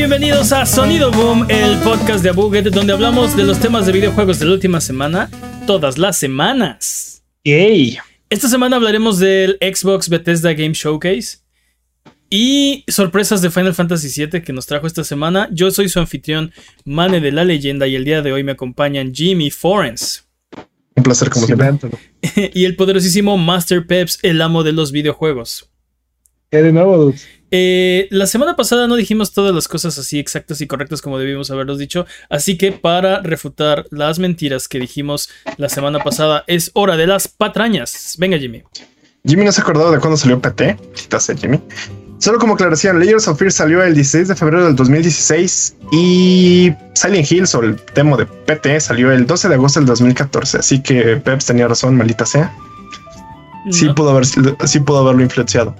bienvenidos a Sonido Boom, el podcast de Abuget, donde hablamos de los temas de videojuegos de la última semana, todas las semanas. Yay. Esta semana hablaremos del Xbox Bethesda Game Showcase y sorpresas de Final Fantasy VII que nos trajo esta semana. Yo soy su anfitrión, Mane de la Leyenda, y el día de hoy me acompañan Jimmy Forens. Un placer como siempre. y el poderosísimo Master Peps, el amo de los videojuegos. ¿Qué de nuevo, dudes? Eh, la semana pasada no dijimos todas las cosas así exactas y correctas como debimos haberlos dicho, así que para refutar las mentiras que dijimos la semana pasada es hora de las patrañas. Venga, Jimmy. Jimmy no se acordaba de cuándo salió PT. Citaste, Jimmy. Solo como aclaración, Layers of Fear salió el 16 de febrero del 2016 y Silent Hills o el demo de PT salió el 12 de agosto del 2014. Así que Peps tenía razón, maldita sea. Sí, No. pudo haber, sí pudo haberlo influenciado.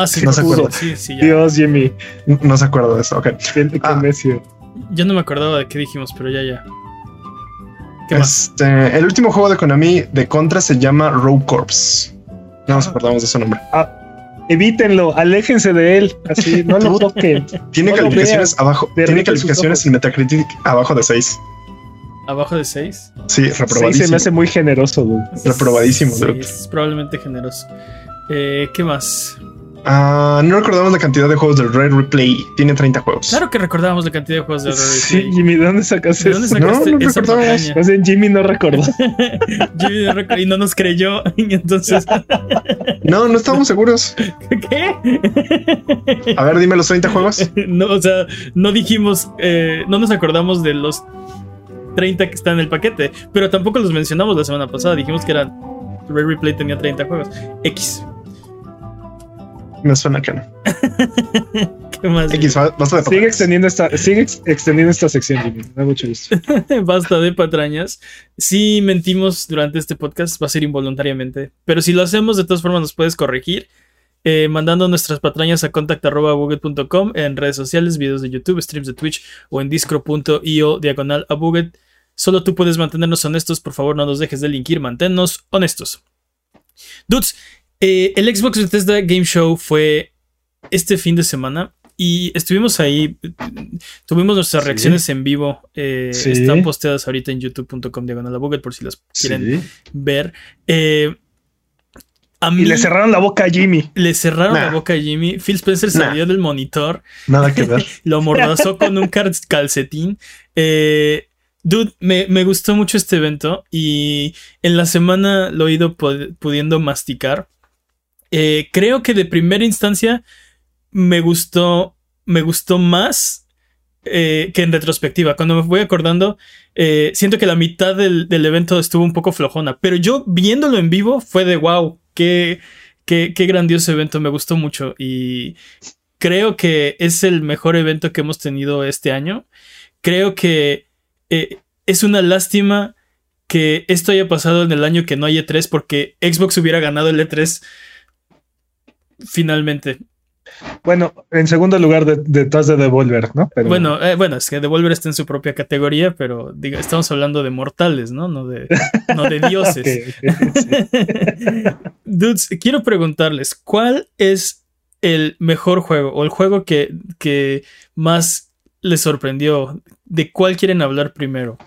Ah, sí, No se acuerda. Sí, sí, ya. Dios, Jimmy. No se acuerda de eso. Ok. Qué, qué Ah. Yo no me acordaba de qué dijimos, pero ya, ya. ¿Qué más? Este, el último juego de Konami de Contra se llama Rogue Corps. No nos acordamos de su nombre. Evítenlo, aléjense de él. Así, no lo toquen. Tiene No calificaciones abajo. Tiene calificaciones en Metacritic abajo de 6. ¿Abajo de 6? Sí, Sí, reprobadísimo. se me hace muy generoso, dude. Reprobadísimo, Sí, dude. es probablemente generoso. Eh, ¿Qué más? Ah, no recordamos la cantidad de juegos del Red Replay. Tiene 30 juegos. Claro que recordábamos la cantidad de juegos de Sí, Replay. Jimmy, ¿de dónde sacas ¿De dónde eso? sacaste No, no esa recordamos. Jimmy no recordó. Jimmy no rec- y no nos creyó. Y entonces, No, no estamos seguros. ¿qué? A ver, dime los 30 juegos. No, o sea, no dijimos, eh, no nos acordamos de los 30 que están en el paquete, pero tampoco los mencionamos la semana pasada. Dijimos que eran. Rare Replay tenía 30 juegos. X. Me suena que no. ¿Qué más? X, ba- basta de Sigue extendiendo esta, sigue ex- extendiendo esta sección, Jimmy. Me da mucho gusto. Basta de patrañas. Si mentimos durante este podcast, va a ser involuntariamente. Pero si lo hacemos, de todas formas, nos puedes corregir. eh, mandando nuestras patrañas a contact.buget.com en redes sociales, videos de YouTube, streams de Twitch o en discro.io diagonal a Buget. Solo tú puedes mantenernos honestos. Por favor, no nos dejes de linkir. Manténnos honestos. Dudes, eh, el Xbox Bethesda Game Show fue este fin de semana y estuvimos ahí. Tuvimos nuestras Sí. reacciones en vivo. eh, Sí. Están posteadas ahorita en youtube.com diagonal por si las quieren ver. Eh, a mí Y le cerraron la boca a Jimmy. le cerraron Nah. la boca a Jimmy. Phil Spencer Nah. salió del monitor, Nada que ver. lo mordazó con un cal- calcetín. Eh, dude, me, me gustó mucho este evento y en la semana lo he ido pudiendo masticar. Eh, creo que de primera instancia me gustó, me gustó más eh, que en retrospectiva. Cuando me voy acordando, eh, siento que la mitad del, evento estuvo un poco flojona, pero yo viéndolo en vivo fue de wow, qué, qué, grandioso evento, me gustó mucho y creo que es el mejor evento que hemos tenido este año. Creo que es una lástima que esto haya pasado en el año que no hay E3 porque Xbox hubiera ganado el E3 finalmente. Bueno, en segundo lugar de- detrás de Devolver, ¿no? Pero- Bueno, eh, bueno, es que Devolver está en su propia categoría, pero diga, estamos hablando de mortales, ¿no? No de, no de dioses. Dudes, quiero preguntarles, ¿cuál es el mejor juego o el juego que, que más les sorprendió? ¿De cuál quieren hablar primero?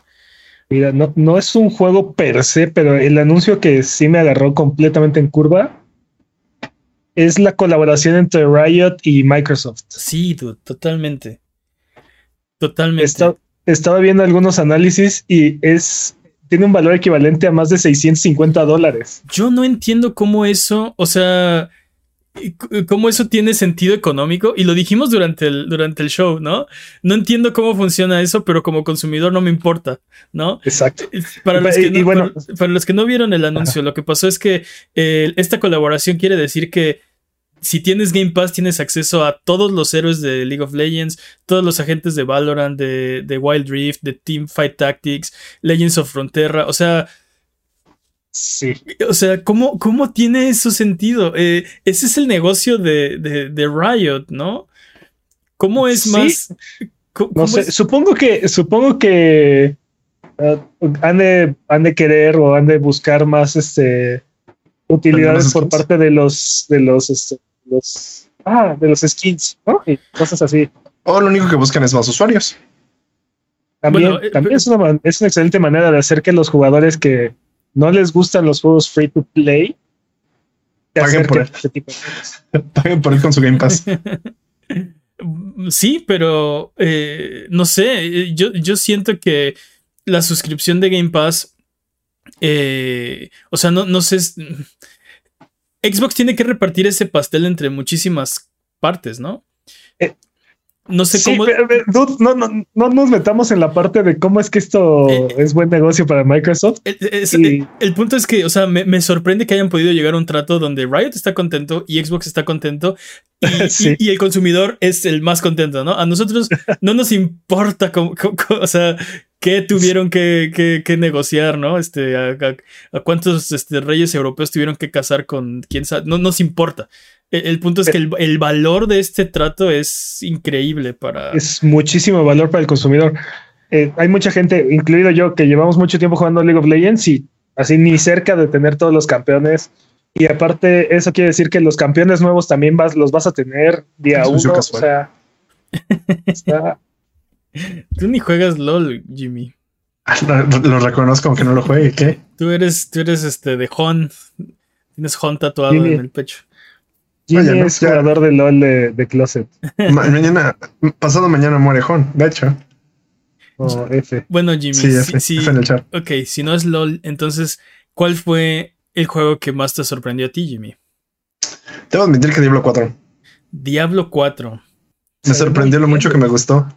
Mira, no, no es un juego per se, pero el anuncio que sí me agarró completamente en curva es la colaboración entre Riot y Microsoft. Sí, dude, totalmente. Totalmente. Esta- estaba viendo algunos análisis y es tiene un valor equivalente a más de 650 dólares. Yo no entiendo cómo eso, o sea, cómo eso tiene sentido económico. Y lo dijimos durante el, durante el show, ¿no? No entiendo cómo funciona eso, pero como consumidor no me importa, ¿no? Exacto. Para los, Y- que y no, bueno- para- para los que no vieron el anuncio, lo que pasó es que eh, esta colaboración quiere decir que si tienes Game Pass, tienes acceso a todos los héroes de League of Legends, todos los agentes de Valorant, de, de Wild Rift, de Team Fight Tactics, Legends of Frontera. O sea, Sí. o sea, ¿cómo, cómo tiene eso sentido? Eh, ese es el negocio de, de- de Riot, ¿no? ¿Cómo es Sí. más? No sé, es- supongo que, supongo que ah, han, de, han de querer o han de buscar más este utilidades por skins. parte de los de los, este, los ah, de los skins, ¿no? Y cosas así. O lo único que buscan es más usuarios. También, bueno, también es, una, es una excelente manera de hacer que los jugadores que no les gustan los juegos free to play paguen por, este tipo de paguen por él con su Game Pass. Sí, pero eh, no sé, yo, yo siento que la suscripción de Game Pass, eh, o sea, no, no sé, Xbox tiene que repartir ese pastel entre muchísimas partes, ¿no? Eh, no sé cómo. no, no, no, nos metamos en la parte de cómo es que esto eh, es buen negocio para Microsoft. El, punto es que, o sea, me, sorprende que hayan podido llegar a un trato donde Riot está contento y Xbox está contento y, el consumidor es el más contento, ¿no? A nosotros no nos importa cómo, o sea, qué tuvieron que, negociar, ¿no? Este, a, cuántos este, reyes europeos tuvieron que casar con quién sabe. No nos importa. El, punto es que el, valor de este trato es increíble para. Es muchísimo valor para el consumidor. Eh, hay mucha gente, incluido yo, que llevamos mucho tiempo jugando League of Legends y así ni cerca de tener todos los campeones. Y aparte, eso quiere decir que los campeones nuevos también vas, los vas a tener día uno. O sea, Tú ni juegas LOL, Jimmy. Lo, reconozco aunque no lo juegue, ¿qué? Tú eres, tú eres este de Hon. Tienes Hon tatuado en el pecho. Jimmy es jugador de LOL de, Closet. mañana, pasado mañana muere Hon, de hecho. Oh, F. Bueno, Jimmy, sí, sí, en el chat. Ok, si no es LOL, entonces, ¿cuál fue el juego que más te sorprendió a ti, Jimmy? Debo admitir que Diablo 4. Diablo 4. Me sorprendió lo mucho que me gustó.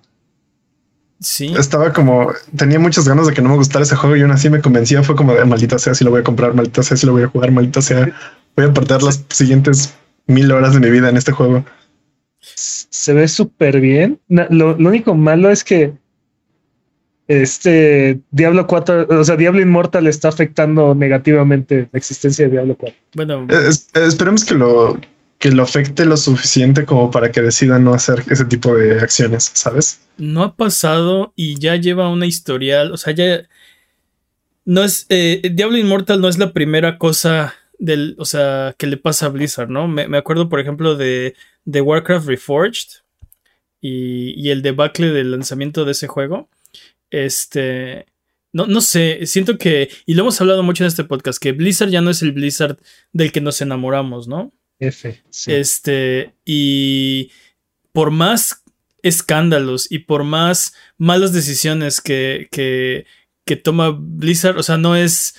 Sí. Estaba como, tenía muchas ganas de que no me gustara ese juego y aún así me convencía. Fue como de maldita sea si lo voy a comprar, maldita sea si lo voy a jugar, maldita sea. Voy a perder las siguientes mil horas de mi vida en este juego. Se ve súper bien. Lo, único malo es que este Diablo 4, o sea, Diablo Immortal está afectando negativamente la existencia de Diablo 4. Bueno, esperemos que lo que lo afecte lo suficiente como para que decida no hacer ese tipo de acciones, ¿sabes? No ha pasado y ya lleva una historial, o sea, ya no es eh, Diablo Immortal no es la primera cosa del, o sea, que le pasa a Blizzard, ¿no? Me, acuerdo, por ejemplo, de, de Warcraft Reforged y, y, el debacle del lanzamiento de ese juego. Este, no, no sé, siento que, y lo hemos hablado mucho en este podcast, que Blizzard ya no es el Blizzard del que nos enamoramos, ¿no? F. Este, y por más escándalos y por más malas decisiones que, que, que toma Blizzard, o sea, no es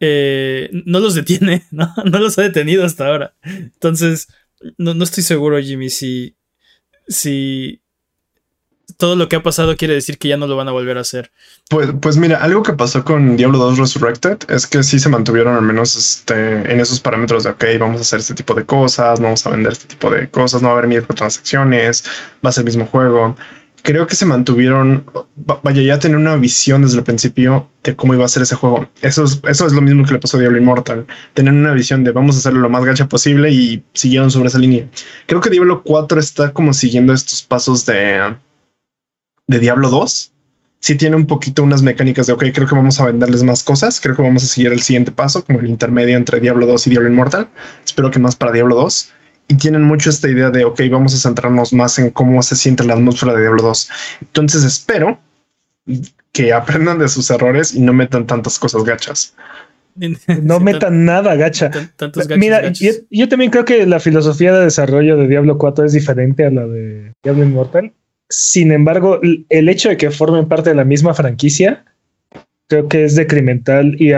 eh, no los detiene, ¿no? No los ha detenido hasta ahora. Entonces, no, no estoy seguro, Jimmy, si, si todo lo que ha pasado quiere decir que ya no lo van a volver a hacer. Pues, pues mira, algo que pasó con Diablo 2 Resurrected es que sí se mantuvieron al menos este, en esos parámetros de, ok, vamos a hacer este tipo de cosas, vamos a vender este tipo de cosas, no va a haber microtransacciones, va a ser el mismo juego creo que se mantuvieron, vaya, ya tener una visión desde el principio de cómo iba a ser ese juego. Eso es, eso es lo mismo que le pasó a Diablo Immortal. Tener una visión de vamos a hacerlo lo más gacha posible y siguieron sobre esa línea. Creo que Diablo 4 está como siguiendo estos pasos de, de Diablo 2. Sí tiene un poquito unas mecánicas de, ok, creo que vamos a venderles más cosas. Creo que vamos a seguir el siguiente paso, como el intermedio entre Diablo 2 y Diablo Immortal. Espero que más para Diablo 2 y tienen mucho esta idea de, ok, vamos a centrarnos más en cómo se siente la atmósfera de Diablo 2. Entonces espero que aprendan de sus errores y no metan tantas cosas gachas. No metan nada gacha. Mira, yo, también creo que la filosofía de desarrollo de Diablo 4 es diferente a la de Diablo Immortal. Sin embargo, el hecho de que formen parte de la misma franquicia, creo que es decrimental y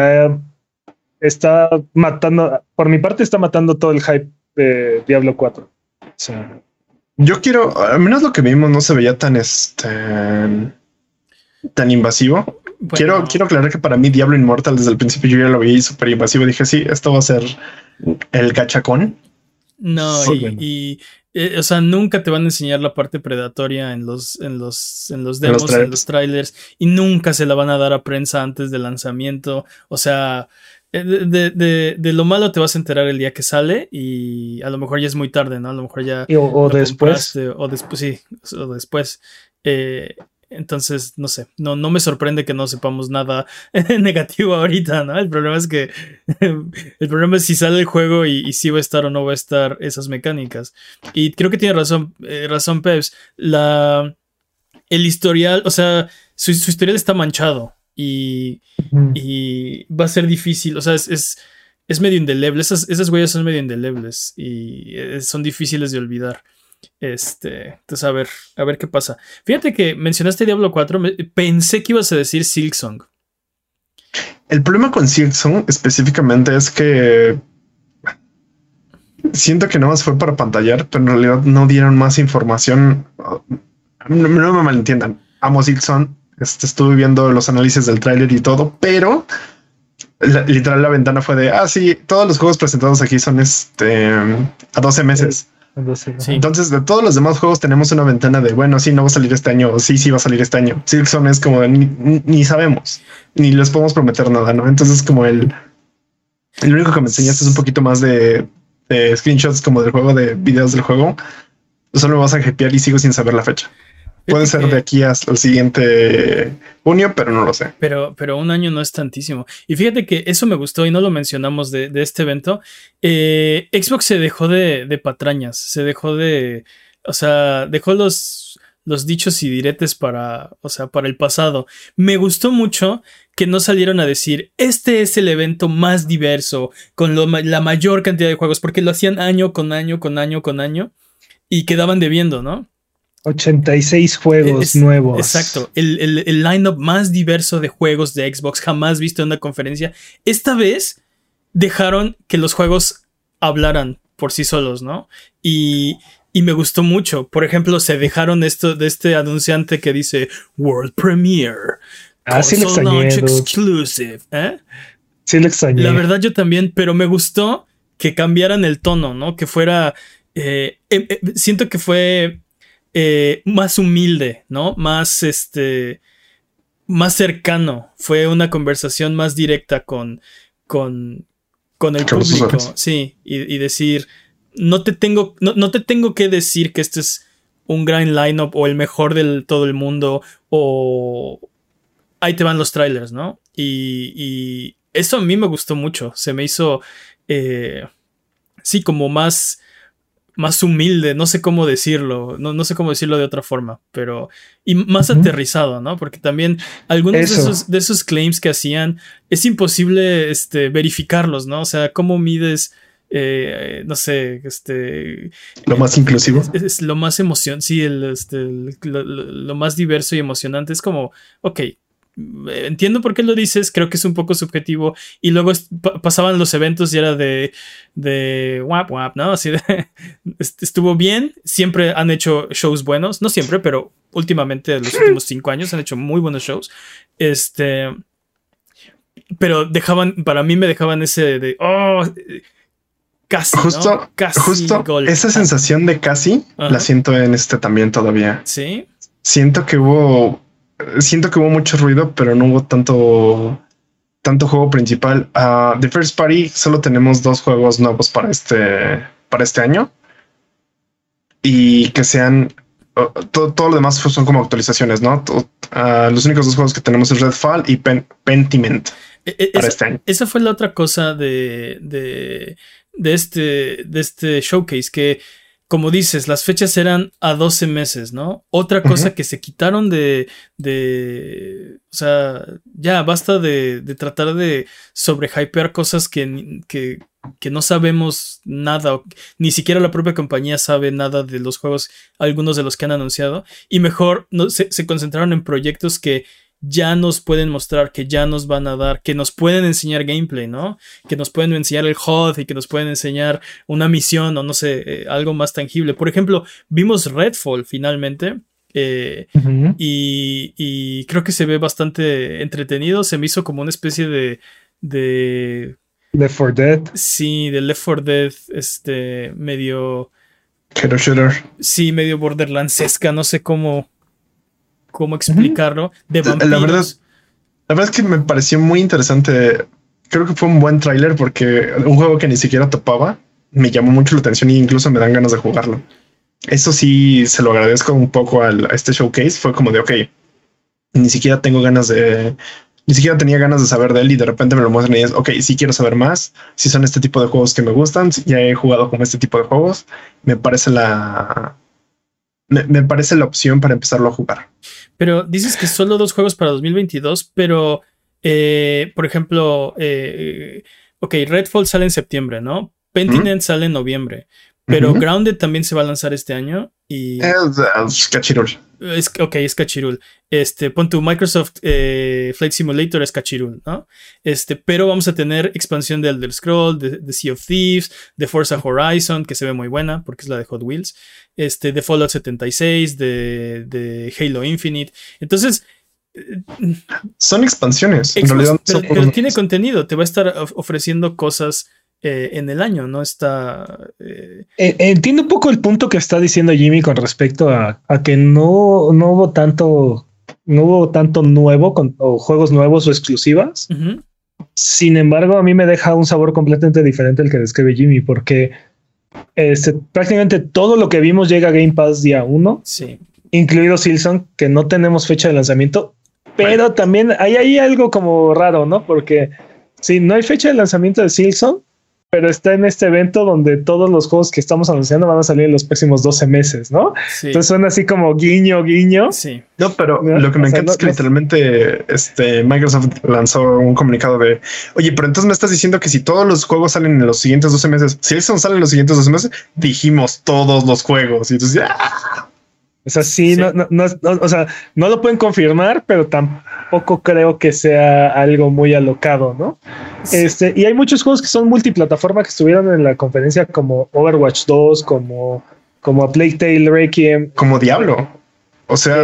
está matando, por mi parte, está matando todo el hype de Diablo 4. yo quiero, al menos lo que vimos no se veía tan este tan invasivo. Quiero, quiero aclarar que para mí Diablo Immortal desde el principio yo ya lo vi súper invasivo. Dije, sí, esto va a ser el gachacón. No, y, eh, o sea, nunca te van a enseñar la parte predatoria en los, en los, en los demos, en los trailers, y nunca se la van a dar a prensa antes del lanzamiento. O sea, eh, de, de, de, lo malo te vas a enterar el día que sale y a lo mejor ya es muy tarde, ¿no? A lo mejor ya... o, después. O después, sí, o después. Eh, entonces, no sé, no, no me sorprende que no sepamos nada negativo ahorita, ¿no? El problema es que el problema es si sale el juego y, si va a estar o no va a estar esas mecánicas. Y creo que tiene razón, eh, razón Peps. La, el historial, o sea, su, historial está manchado y, y, va a ser difícil, o sea, es, es, medio indeleble, esas, esas huellas son medio indelebles y eh, son difíciles de olvidar. Este, entonces a ver, a ver qué pasa. Fíjate que mencionaste Diablo 4, pensé que ibas a decir Silksong. El problema con Silksong específicamente es que siento que no más fue para pantallar, pero en realidad no dieron más información. No, me malentiendan. Amo Silksong. Este, estuve viendo los análisis del tráiler y todo, pero literal la ventana fue de, ah, sí, todos los juegos presentados aquí son este a 12 meses. Entonces, de todos los demás juegos tenemos una ventana de, bueno, sí, no va a salir este año, o sí, sí va a salir este año. Silksong es como, ni, sabemos, ni les podemos prometer nada, ¿no? Entonces, como el, el único que me enseñaste es un poquito más de, screenshots como del juego, de videos del juego. Solo me vas a hypear y sigo sin saber la fecha. Puede ser de aquí hasta el siguiente junio, pero no lo sé. Pero, pero un año no es tantísimo. Y fíjate que eso me gustó y no lo mencionamos de, este evento. Eh, Xbox se dejó de, de, patrañas, se dejó de, o sea, dejó los, los dichos y diretes para, o sea, para el pasado. Me gustó mucho que no salieron a decir, este es el evento más diverso, con la mayor cantidad de juegos, porque lo hacían año con año, con año, con año, y quedaban debiendo, ¿no? 86 juegos nuevos. Exacto. El, el, el lineup más diverso de juegos de Xbox jamás visto en una conferencia. Esta vez dejaron que los juegos hablaran por sí solos, ¿no? Y, y me gustó mucho. Por ejemplo, se dejaron esto de este anunciante que dice World Premiere. Ah, sí lo exclusive. ¿eh? Sí lo extrañé. La verdad yo también, pero me gustó que cambiaran el tono, ¿no? Que fuera... Eh, eh, eh siento que fue eh, más humilde, ¿no? Más este. Más cercano. Fue una conversación más directa con. con. con el público. Sí. Y, decir. No te tengo. No, te tengo que decir que este es un gran lineup o el mejor del todo el mundo. O. Ahí te van los trailers, ¿no? Y. y eso a mí me gustó mucho. Se me hizo. Eh, sí, como más más humilde, no sé cómo decirlo, no, no, sé cómo decirlo de otra forma, pero y más aterrizado, ¿no? Porque también algunos de esos, de esos, claims que hacían es imposible este, verificarlos, ¿no? O sea, ¿cómo mides, eh, no sé, este... Lo más inclusivo. Es, lo más emoción, sí, el, este, lo, más diverso y emocionante es como, ok, entiendo por qué lo dices, creo que es un poco subjetivo. Y luego pasaban los eventos y era de, de wap wap, ¿no? Así de, estuvo bien, siempre han hecho shows buenos, no siempre, pero últimamente, los últimos cinco años han hecho muy buenos shows. Este, pero dejaban, para mí me dejaban ese de, oh, casi. Justo, casi justo esa sensación de casi la siento en este también todavía. Sí. Siento que hubo siento que hubo mucho ruido, pero no hubo tanto, tanto juego principal. Uh, The First Party solo tenemos dos juegos nuevos para este, para este año. Y que sean todo, lo demás son como actualizaciones, ¿no? Uh, los únicos dos juegos que tenemos es Redfall y Pentiment e, e, para este año. Esa fue la otra cosa de, de, de, este, de este showcase que como dices, las fechas eran a 12 meses, ¿no? Otra cosa que se quitaron de, de, o sea, ya basta de, de tratar de sobrehypear cosas que, que, que, no sabemos nada, ni siquiera la propia compañía sabe nada de los juegos, algunos de los que han anunciado, y mejor no, se, se concentraron en proyectos que ya nos pueden mostrar, que ya nos van a dar, que nos pueden enseñar gameplay, ¿no? Que nos pueden enseñar el HUD y que nos pueden enseñar una misión o no sé, eh, algo más tangible. Por ejemplo, vimos Redfall finalmente. Eh, y, creo que se ve bastante entretenido. Se me hizo como una especie de. de Left 4 Dead. Sí, de Left 4 Dead. Este. medio. Shooter. Sí, medio Borderlandsesca. No sé cómo cómo explicarlo, de vampiros. La verdad, la verdad es que me pareció muy interesante. Creo que fue un buen tráiler porque un juego que ni siquiera topaba me llamó mucho la atención e incluso me dan ganas de jugarlo. Eso sí, se lo agradezco un poco a este showcase. Fue como de, ok, ni siquiera tengo ganas de, ni siquiera tenía ganas de saber de él y de repente me lo muestran y es, ok, sí quiero saber más, si son este tipo de juegos que me gustan, ya he jugado con este tipo de juegos, me parece la... Me, parece la opción para empezarlo a jugar. Pero dices que solo dos juegos para 2022, pero, eh, por ejemplo, eh, ok, Redfall sale en septiembre, ¿no? Pentiment sale en noviembre. Pero Grounded también se va a lanzar este año y... Es, cachirul. Es, ok, es cachirul. Este, pon tu Microsoft eh, Flight Simulator es cachirul, ¿no? Este, pero vamos a tener expansión de Elder Scroll, de, Sea of Thieves, de Forza Horizon, que se ve muy buena porque es la de Hot Wheels, este, de Fallout 76, de, de Halo Infinite. Entonces... Eh, son expansiones. pero tiene contenido, te va a estar ofreciendo cosas eh, en el año, no está... Eh, eh, entiendo un poco el punto que está diciendo Jimmy con respecto a, que no, no hubo tanto, no hubo tanto nuevo con, o juegos nuevos o exclusivas. Sin embargo, a mí me deja un sabor completamente diferente al que describe Jimmy, porque este, prácticamente todo lo que vimos llega a Game Pass día uno, sí. incluido Silson, que no tenemos fecha de lanzamiento, pero también hay ahí algo como raro, ¿no? Porque si no hay fecha de lanzamiento de Silson, pero está en este evento donde todos los juegos que estamos anunciando van a salir en los próximos 12 meses, ¿no? Entonces suena así como guiño, guiño. Sí. No, pero lo que me encanta es que literalmente este, Microsoft lanzó un comunicado de, oye, pero entonces me estás diciendo que si todos los juegos salen en los siguientes 12 meses, si eso sale en los siguientes 12 meses, dijimos todos los juegos. Y entonces, ¡ah! O sea, sí, No, no, no, o sea, no lo pueden confirmar, pero tampoco creo que sea algo muy alocado, ¿no? Este, y hay muchos juegos que son multiplataforma que estuvieron en la conferencia, como Overwatch 2, como, como A Plague Tale Requiem. Como Diablo. O sea.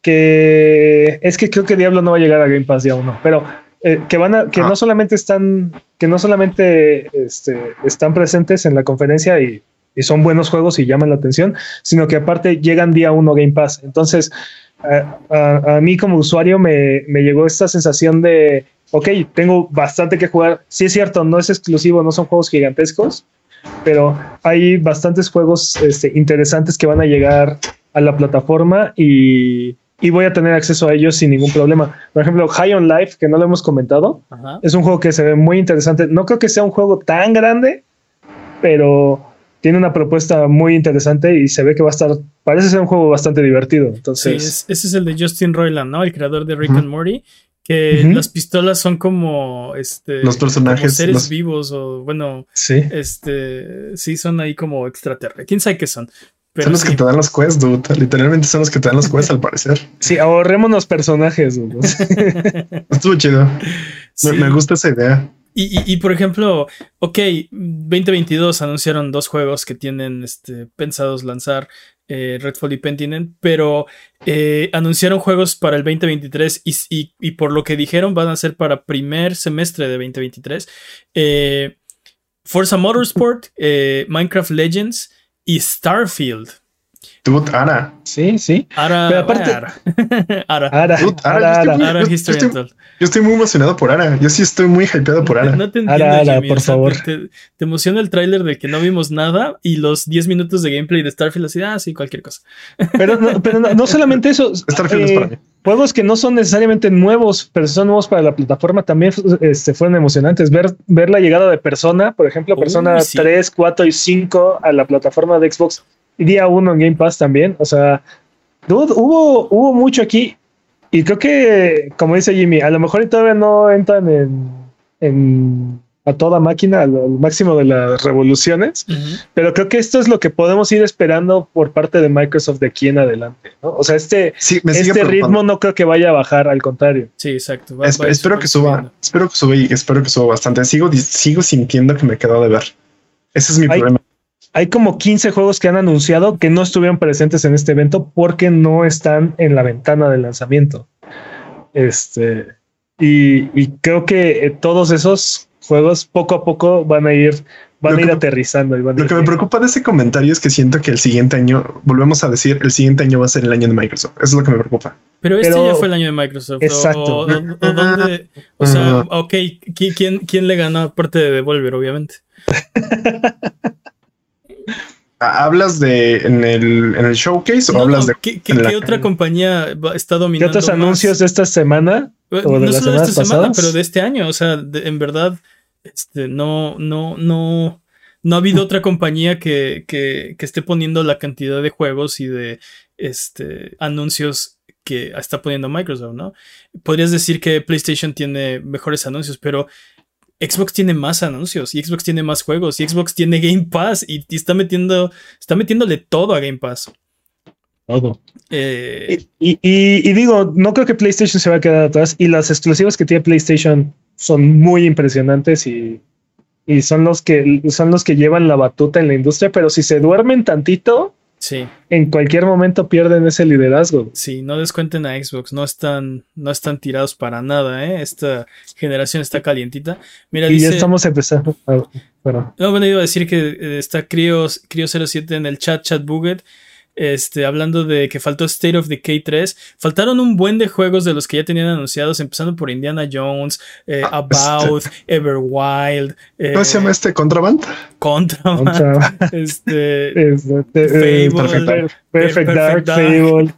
que es que creo que Diablo no va a llegar a Game Pass ya uno, pero eh, que van a, que no ah. solamente están, que no solamente este, están presentes en la conferencia y y son buenos juegos y llaman la atención, sino que aparte llegan día uno Game Pass. Entonces, a, mí como usuario me, llegó esta sensación de, ok, tengo bastante que jugar. Sí es cierto, no es exclusivo, no son juegos gigantescos, pero hay bastantes juegos este, interesantes que van a llegar a la plataforma y, voy a tener acceso a ellos sin ningún problema. Por ejemplo, High on Life, que no lo hemos comentado, es un juego que se ve muy interesante. No creo que sea un juego tan grande, pero tiene una propuesta muy interesante y se ve que va a estar, parece ser un juego bastante divertido. Entonces, ese es el de Justin Roiland, ¿no? El creador de Rick and Morty, que las pistolas son como este los personajes seres vivos o bueno, sí. este sí son ahí como extraterrestres. ¿Quién sabe qué son? son los que te dan los quests, dude. Literalmente son los que te dan los quests al parecer. Sí, ahorrémonos personajes, dude. Estuvo chido. me gusta esa idea. Y, por ejemplo, ok, 2022 anunciaron dos juegos que tienen este, pensados lanzar, eh, Redfall y Pentiment, pero eh, anunciaron juegos para el 2023 y, por lo que dijeron van a ser para primer semestre de 2023. Eh, Forza Motorsport, Minecraft Legends y Starfield. Dude, Ara. Sí, sí. Ara. Pero aparte. Ara. Ara. Ara. Ara. Yo estoy muy emocionado por Ara. Yo sí estoy muy hypeado por Ara. No te entiendo, Ara, Ara por favor. Te, emociona el tráiler de que no vimos nada y los 10 minutos de gameplay de Starfield así, ah, sí, cualquier cosa. Pero no, pero no, solamente eso. Starfield es para mí. Juegos que no son necesariamente nuevos, pero son nuevos para la plataforma, también este, fueron emocionantes. Ver, ver la llegada de Persona, por ejemplo, Persona 3, 4 y 5 a la plataforma de Xbox día uno en Game Pass también. O sea, hubo, hubo mucho aquí. Y creo que, como dice Jimmy, a lo mejor todavía no entran en, a toda máquina, al, máximo de las revoluciones, pero creo que esto es lo que podemos ir esperando por parte de Microsoft de aquí en adelante. O sea, este, este ritmo no creo que vaya a bajar, al contrario. Sí, exacto. espero que suba, espero que suba y espero que suba bastante. Sigo, sigo sintiendo que me quedó de ver. Ese es mi problema hay como 15 juegos que han anunciado que no estuvieron presentes en este evento porque no están en la ventana de lanzamiento. Este, y, creo que eh, todos esos juegos poco a poco van a ir, van a ir aterrizando. lo que me preocupa de ese comentario es que siento que el siguiente año, volvemos a decir, el siguiente año va a ser el año de Microsoft. Eso es lo que me preocupa. Pero este ya fue el año de Microsoft. Exacto. O, sea, ok, ¿quién, ¿quién le ganó aparte de Devolver, obviamente? ¿Hablas de en el, en el showcase o hablas de. ¿Qué, qué, otra compañía está dominando? ¿Qué otros anuncios de esta semana? ¿O de no solo de esta semana, pero de este año. O sea, en verdad, este, no, no, no. No ha habido otra compañía que, que, que, esté poniendo la cantidad de juegos y de este, anuncios que está poniendo Microsoft, ¿no? Podrías decir que PlayStation tiene mejores anuncios, pero Xbox tiene más anuncios y Xbox tiene más juegos y Xbox tiene Game Pass y, está metiendo, está metiéndole todo a Game Pass. Todo. Eh, y, digo, no creo que PlayStation se va a quedar atrás y las exclusivas que tiene PlayStation son muy impresionantes y, y son los que son los que llevan la batuta en la industria, pero si se duermen tantito, Sí. En cualquier momento pierden ese liderazgo. Sí, no descuenten a Xbox, no están, no están tirados para nada, ¿eh? Esta generación está calientita. Mira, y ya estamos empezando. No, bueno, iba a decir que eh, está Crio, Crio07 en el chat, chat Buget este, hablando de que faltó State of Decay 3. Faltaron un buen de juegos de los que ya tenían anunciados, empezando por Indiana Jones, eh, ah, About, este. Everwild. Eh, ¿Cómo se llama este? ¿Contraband? Contraband. este, este Fable, Perfect, Dark, Fable.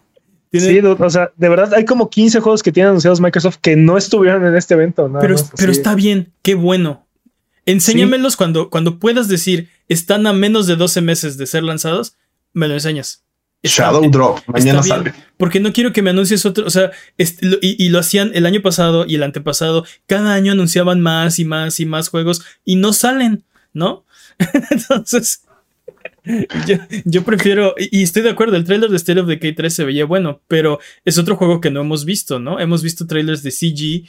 Sí, o sea, de verdad hay como 15 juegos que tienen anunciados Microsoft que no estuvieron en este evento. pero, pero está bien, qué bueno. Enséñamelos cuando, cuando puedas decir están a menos de 12 meses de ser lanzados, me lo enseñas. Shadow Drop, mañana sale. Porque no quiero que me anuncies otro, o sea, y, lo hacían el año pasado y el antepasado, cada año anunciaban más y más y más juegos y no salen, ¿no? Entonces, yo, prefiero, y estoy de acuerdo, el trailer de State of Decay 3 se veía bueno, pero es otro juego que no hemos visto, ¿no? Hemos visto trailers de CG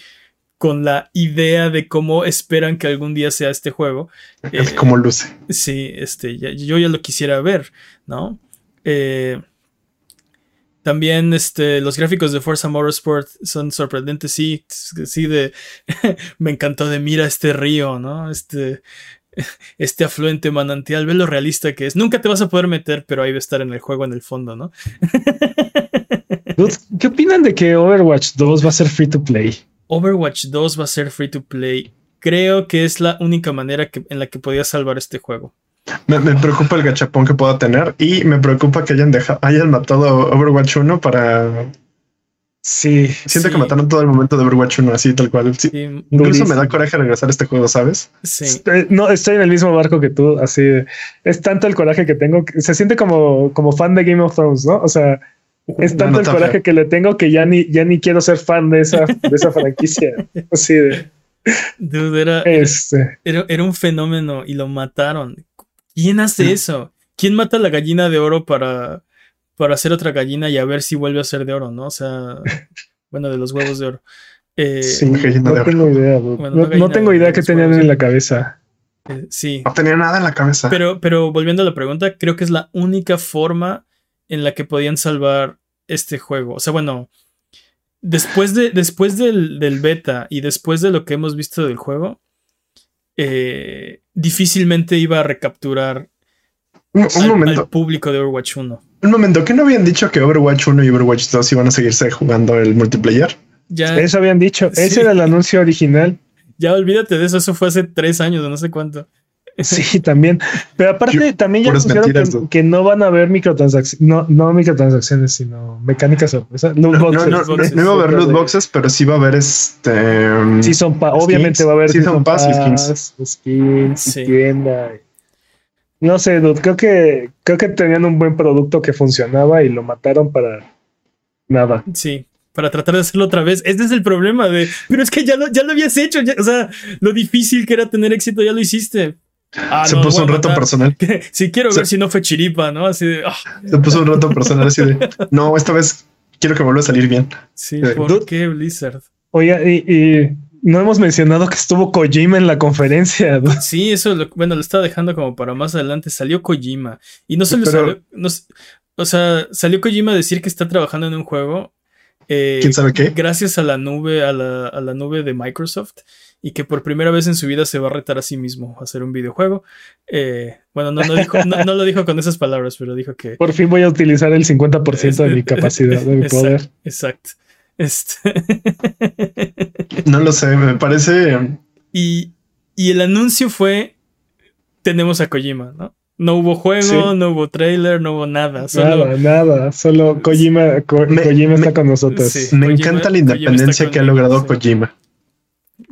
con la idea de cómo esperan que algún día sea este juego. Es como luce. Sí, este, yo ya lo quisiera ver, ¿no? Eh, también este, los gráficos de Forza Motorsport son sorprendentes, sí, sí, de, me encantó de mira este río, ¿no? Este, este afluente manantial, ve lo realista que es. Nunca te vas a poder meter, pero ahí va a estar en el juego en el fondo, ¿no? ¿Qué opinan de que Overwatch 2 va a ser free to play? Overwatch 2 va a ser free to play. Creo que es la única manera que, en la que podías salvar este juego. Me, preocupa el gachapón que pueda tener y me preocupa que hayan dejado, hayan matado Overwatch 1 para. Sí, siento que mataron todo el momento de Overwatch 1 así tal cual. incluso me da coraje regresar a este juego, ¿sabes? Sí. no, estoy en el mismo barco que tú, así es tanto el coraje que tengo, que se siente como, como fan de Game of Thrones, ¿no? O sea, es tanto el coraje que le tengo que ya ni, ya ni quiero ser fan de esa, de esa franquicia. Así de. Dude, era, este. era, era, un fenómeno y lo mataron. ¿Quién hace eso? ¿Quién mata la gallina de oro para, para hacer otra gallina y a ver si vuelve a ser de oro, no? O sea, bueno, de los huevos de oro. Eh, sí, no tengo idea. no, tengo idea qué tenían en la cabeza. Eh, sí. No tenía nada en la cabeza. Pero, pero volviendo a la pregunta, creo que es la única forma en la que podían salvar este juego. O sea, bueno, después, de, después del, del beta y después de lo que hemos visto del juego, eh, difícilmente iba a recapturar un, al, momento. público de Overwatch 1. Un momento, ¿qué no habían dicho que Overwatch 1 y Overwatch 2 iban a seguirse jugando el multiplayer? Ya, eso habían dicho. Ese era el anuncio original. Ya olvídate de eso, eso fue hace tres años, no sé cuánto. Sí, también. Pero aparte, también ya anunciaron que, no van a haber microtransacciones, no, no microtransacciones, sino mecánicas sorpresa. No, no, no, no, va a haber loot boxes, pero sí va a haber este. Sí, son obviamente va a haber sí, son pass skins. Skins, tienda. No sé, dude, creo que creo que tenían un buen producto que funcionaba y lo mataron para nada. Sí, para tratar de hacerlo otra vez. Este es el problema de, pero es que ya lo, ya lo habías hecho, o sea, lo difícil que era tener éxito ya lo hiciste. Ah, se puso un reto personal. Si quiero ver si no fue chiripa, ¿no? Así de. Ah. Se puso un reto personal así de. No, esta vez quiero que vuelva a salir bien. Sí, ¿por qué Blizzard? Oye, y, no hemos mencionado que estuvo Kojima en la conferencia. Sí, eso, bueno, lo estaba dejando como para más adelante. Salió Kojima. Y no solo salió. o sea, salió Kojima a decir que está trabajando en un juego. Eh, ¿Quién sabe qué? Gracias a la nube, a la, a la nube de Microsoft y que por primera vez en su vida se va a retar a sí mismo a hacer un videojuego. Eh, bueno, no, no, lo dijo con esas palabras, pero dijo que... Por fin voy a utilizar el 50% de mi capacidad, de mi poder. Exacto. Este no lo sé, me parece... Y, y el anuncio fue, tenemos a Kojima, ¿no? No hubo juego, no hubo trailer, no hubo nada. Nada, nada. Solo Kojima, Kojima está con nosotros. me encanta la independencia que ha logrado Kojima.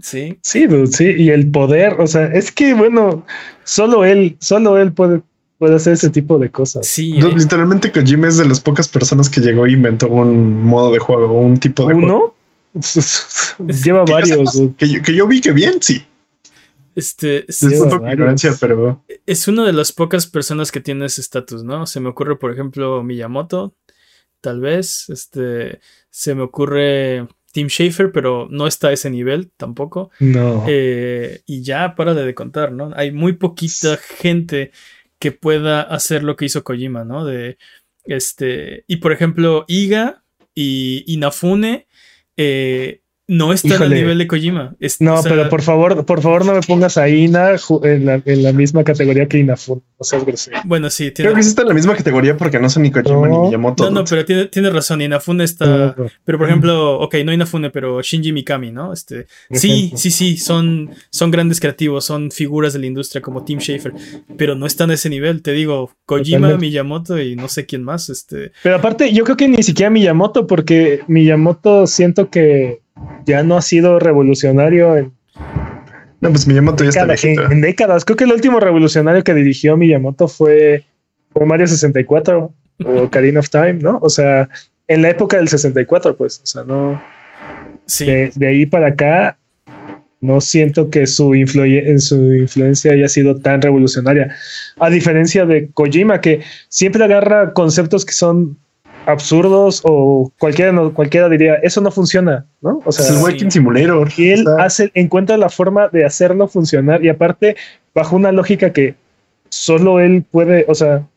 Sí. Sí, sí. Y el poder, o sea, es que bueno, solo él, solo él puede, puede hacer ese tipo de cosas. Sí. Eh. Literalmente Kojima es de las pocas personas que llegó e inventó un modo de juego, un tipo de ¿Uno? Lleva varios. que, que yo vi que bien, sí. Este, es, pero... es una de las pocas personas que tiene ese estatus, ¿no? Se me ocurre, por ejemplo, Miyamoto, tal vez. Este, se me ocurre Tim Schafer, pero no está a ese nivel tampoco. No. Eh, y ya para de contar, ¿no? Hay muy poquita gente que pueda hacer lo que hizo Kojima, ¿no? De este. Y por ejemplo, Iga y Inafune. Eh, no está al nivel de Kojima. no, pero por favor, por favor no me pongas a Ina en la, misma categoría que Inafune. No seas grosero. Bueno, sí. Tiene... Creo que sí está en la misma categoría porque no son ni Kojima ni Miyamoto. No, no, pero tiene, tiene razón. Inafune está. Pero por ejemplo, ok, no Inafune, pero Shinji Mikami, ¿no? Este. Sí, sí, sí. Son, son grandes creativos, son figuras de la industria como Tim Schafer. Pero no están a ese nivel. Te digo, Kojima, Miyamoto y no sé quién más. Este. Pero aparte, yo creo que ni siquiera Miyamoto, porque Miyamoto siento que ya no ha sido revolucionario en. No, pues Miyamoto ya está en, décadas. Creo que el último revolucionario que dirigió Miyamoto fue, Mario 64 o Karina of Time, ¿no? O sea, en la época del 64, pues, o sea, no. Sí. De, ahí para acá, no siento que su, su influencia haya sido tan revolucionaria. A diferencia de Kojima, que siempre agarra conceptos que son absurdos o cualquiera, cualquiera diría, eso no funciona, ¿no? O sea, es el Working Simulator. Y él hace, encuentra la forma de hacerlo funcionar y aparte bajo una lógica que solo él puede, o sea,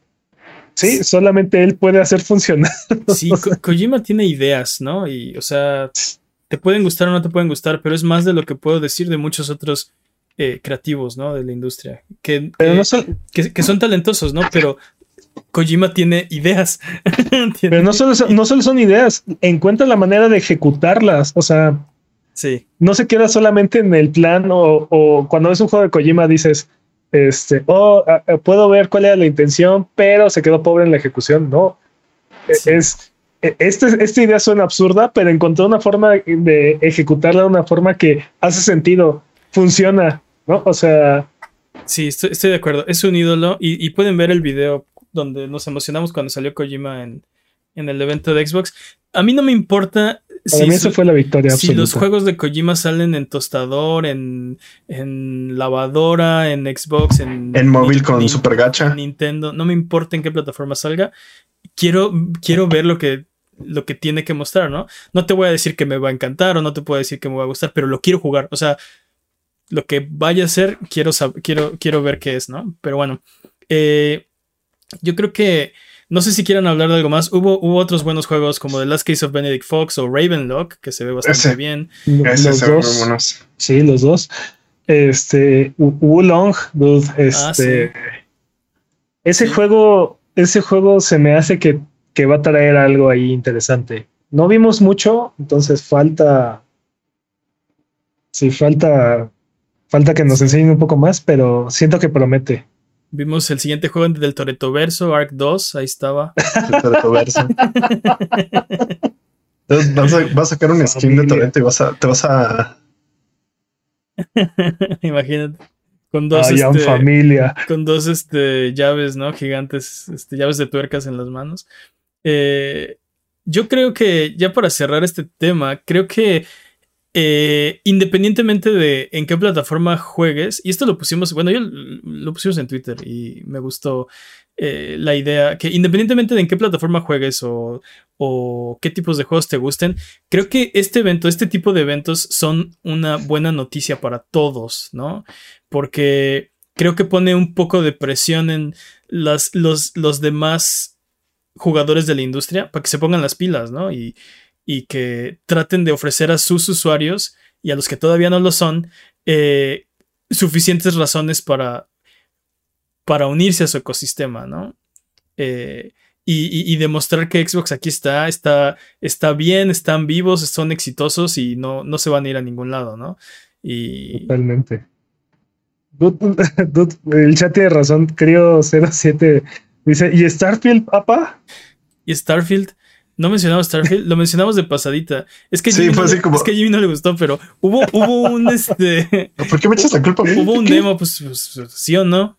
sí, solamente él puede hacer funcionar. Sí, Kojima tiene ideas, ¿no? Y, o sea, te pueden gustar o no te pueden gustar, pero es más de lo que puedo decir de muchos otros eh, creativos, ¿no? De la industria. Que, que, que, son talentosos, ¿no? Pero Kojima tiene ideas. Pero no solo, son, no solo son ideas, encuentra la manera de ejecutarlas. O sea, sí. no se queda solamente en el plan o, cuando es un juego de Kojima dices, este, oh, puedo ver cuál era la intención, pero se quedó pobre en la ejecución. No, e, es, e, este, esta idea suena absurda, pero encontró una forma de ejecutarla de una forma que hace sentido, funciona, ¿no? O sea... Sí, estoy, de acuerdo. Es un ídolo y, y pueden ver el video donde nos emocionamos cuando salió Kojima en, el evento de Xbox. A mí no me importa si, mí fue la victoria si los juegos de Kojima salen en tostador, en, lavadora, en Xbox, en, en móvil con Super Gacha. Nintendo, no me importa en qué plataforma salga. Quiero, quiero ver lo que, lo que tiene que mostrar, ¿no? No te voy a decir que me va a encantar o no te puedo decir que me va a gustar, pero lo quiero jugar. O sea, lo que vaya a ser, quiero, quiero, quiero ver qué es, ¿no? Pero bueno, eh, yo creo que. No sé si quieran hablar de algo más. Hubo, hubo otros buenos juegos como The Last Case of Benedict Fox o Ravenlock, que se ve bastante bien. Ese los dos. Sí, los dos. Este. Wulong, dude. Ah, este. Ese juego. Ese juego se me hace que, que va a traer algo ahí interesante. No vimos mucho, entonces falta. Sí, falta. Falta que nos enseñen un poco más, pero siento que promete. Vimos el siguiente juego del Toreto Verso, Arc 2, ahí estaba. El Toreto Verso. vas, a, sacar un skin de Toreto y vas a, te vas a. Imagínate. Con dos, este, familia. con dos este, llaves, ¿no? Gigantes, este, llaves de tuercas en las manos. Eh, yo creo que, ya para cerrar este tema, creo que eh, independientemente de en qué plataforma juegues, y esto lo pusimos, bueno, yo lo pusimos en Twitter y me gustó eh, la idea que independientemente de en qué plataforma juegues o, qué tipos de juegos te gusten, creo que este evento, este tipo de eventos son una buena noticia para todos, ¿no? Porque creo que pone un poco de presión en los, los demás jugadores de la industria para que se pongan las pilas, ¿no? Y, y que traten de ofrecer a sus usuarios y a los que todavía no lo son eh, suficientes razones para, para unirse a su ecosistema, ¿no? Eh, y, demostrar que Xbox aquí está, está, está bien, están vivos, son exitosos y no, no se van a ir a ningún lado, ¿no? Y, Totalmente. el chat tiene razón, Creo 07 dice, ¿y Starfield, papá? ¿Y Starfield? No mencionamos Starfield, lo mencionamos de pasadita. Es que, sí, fue así como... es que a Jimmy no le gustó, pero hubo, hubo un este. ¿Por qué me echas la culpa? Hubo un demo, pues, pues, sí o no.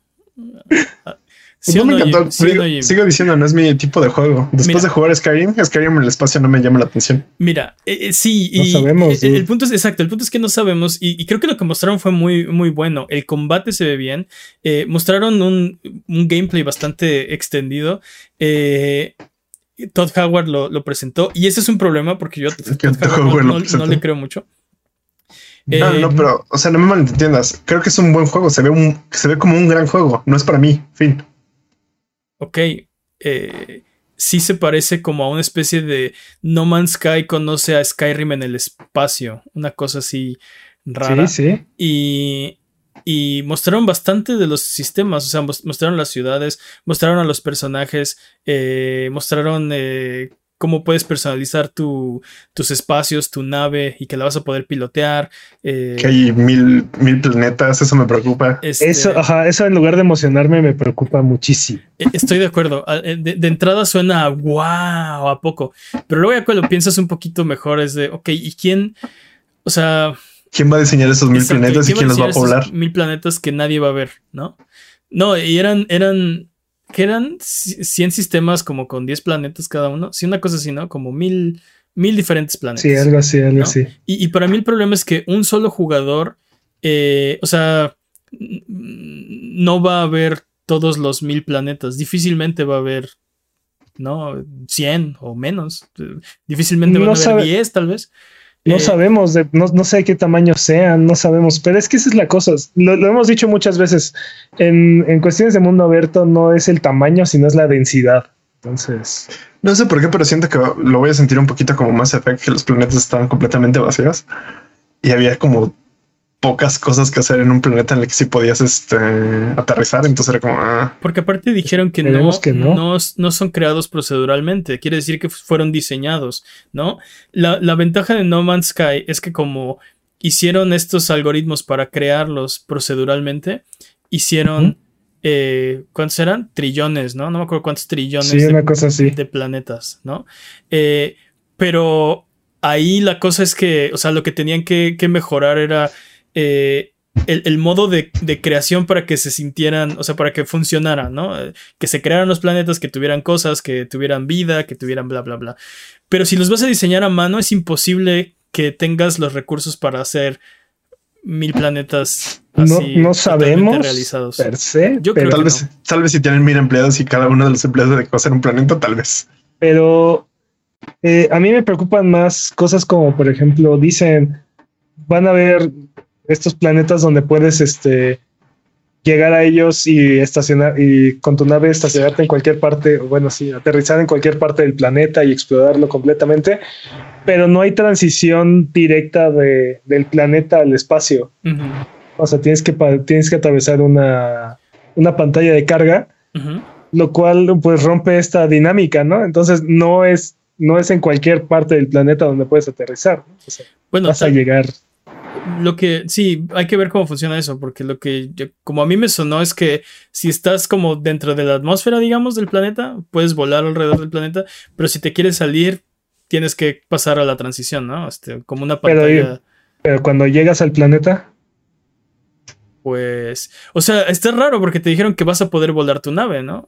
Sí no me encantó. sigo, diciendo, no es mi tipo de juego. Después de jugar Skyrim, Skyrim en el espacio no me llama la atención. Mira, eh, eh, sí, y sabemos, el, punto es exacto. El punto es que no sabemos, y, creo que lo que mostraron fue muy, muy bueno. El combate se ve bien. Eh, mostraron un, un, gameplay bastante extendido. Todd Howard lo, presentó, y ese es un problema porque yo no, le creo mucho. No, no, pero, o sea, no me malentiendas. Creo que es un buen juego. Se ve, un, se ve como un gran juego. No es para mí. Fin ok, eh, sí se parece como a una especie de No Man's Sky conoce a Skyrim en el espacio, una cosa así rara. Sí, sí. Y, y mostraron bastante de los sistemas, o sea, mostraron las ciudades, mostraron a los personajes, eh, mostraron eh, cómo puedes personalizar tus espacios, tu nave y que la vas a poder pilotear. Eh, que hay mil, mil planetas, eso me preocupa. Este eso, ajá, eso en lugar de emocionarme me preocupa muchísimo. E, estoy de acuerdo. Eh, de, entrada suena wow a poco, pero luego ya cuando piensas un poquito mejor es de, ok, ¿y quién? O sea... ¿Quién va a diseñar esos mil planetas y quién los va a poblar? Mil planetas que nadie va a ver, ¿no? No, y eran, eran que eran 100 sistemas como con 10 planetas cada uno. Sí, una cosa así, ¿no? Como mil, mil diferentes planetas. Sí, algo así, algo así. Y, para mí el problema es que un solo jugador, eh, o sea, no va a ver todos los mil planetas. Difícilmente va a haber, ¿no? 100 o menos. Difícilmente va a haber 10 tal vez. No eh, sabemos, de, no, no, sé qué tamaño sean, no sabemos, pero es que esa es la cosa. Lo, hemos dicho muchas veces. En, en, cuestiones de mundo abierto no es el tamaño, sino es la densidad. Entonces. No sé por qué, pero siento que lo voy a sentir un poquito como más efecto que los planetas estaban completamente vacíos y había como pocas cosas que hacer en un planeta en el que sí podías este, aterrizar, entonces era como... Ah. Porque aparte dijeron que no, no. no, son creados proceduralmente, quiere decir que fueron diseñados, ¿no? La, ventaja de No Man's Sky es que como hicieron estos algoritmos para crearlos proceduralmente, hicieron... Eh, ¿Cuántos eran? Trillones, ¿no? No me acuerdo cuántos trillones de, planetas, ¿no? Eh, pero ahí la cosa es que, o sea, lo que tenían que mejorar era eh, el, modo de, creación para que se sintieran, o sea, para que funcionara, ¿no? Que se crearan los planetas, que tuvieran cosas, que tuvieran vida, que tuvieran bla, bla, bla. Pero si los vas a diseñar a mano, es imposible que tengas los recursos para hacer mil planetas así no, no sabemos realizados. Per se, Yo creo tal vez, tal vez si tienen mil empleados y cada uno de los empleados de hacer un planeta, tal vez. Pero eh, a mí me preocupan más cosas como, por ejemplo, dicen, van a haber estos planetas donde puedes este, llegar a ellos y estacionar y con tu nave estacionarte en cualquier parte, bueno, sí, aterrizar en cualquier parte del planeta y explorarlo completamente, pero no hay transición directa de, del planeta al espacio. O sea, tienes que, tienes que atravesar una, una pantalla de carga, lo cual pues rompe esta dinámica, ¿no? Entonces no es, no es en cualquier parte del planeta donde puedes aterrizar. bueno, vas a llegar lo que sí, hay que ver cómo funciona eso, porque lo que como a mí me sonó es que si estás como dentro de la atmósfera, digamos, del planeta, puedes volar alrededor del planeta, pero si te quieres salir, tienes que pasar a la transición, ¿no? Este, como una pantalla. Pero, cuando llegas al planeta. Pues, o sea, está raro porque te dijeron que vas a poder volar tu nave, ¿no?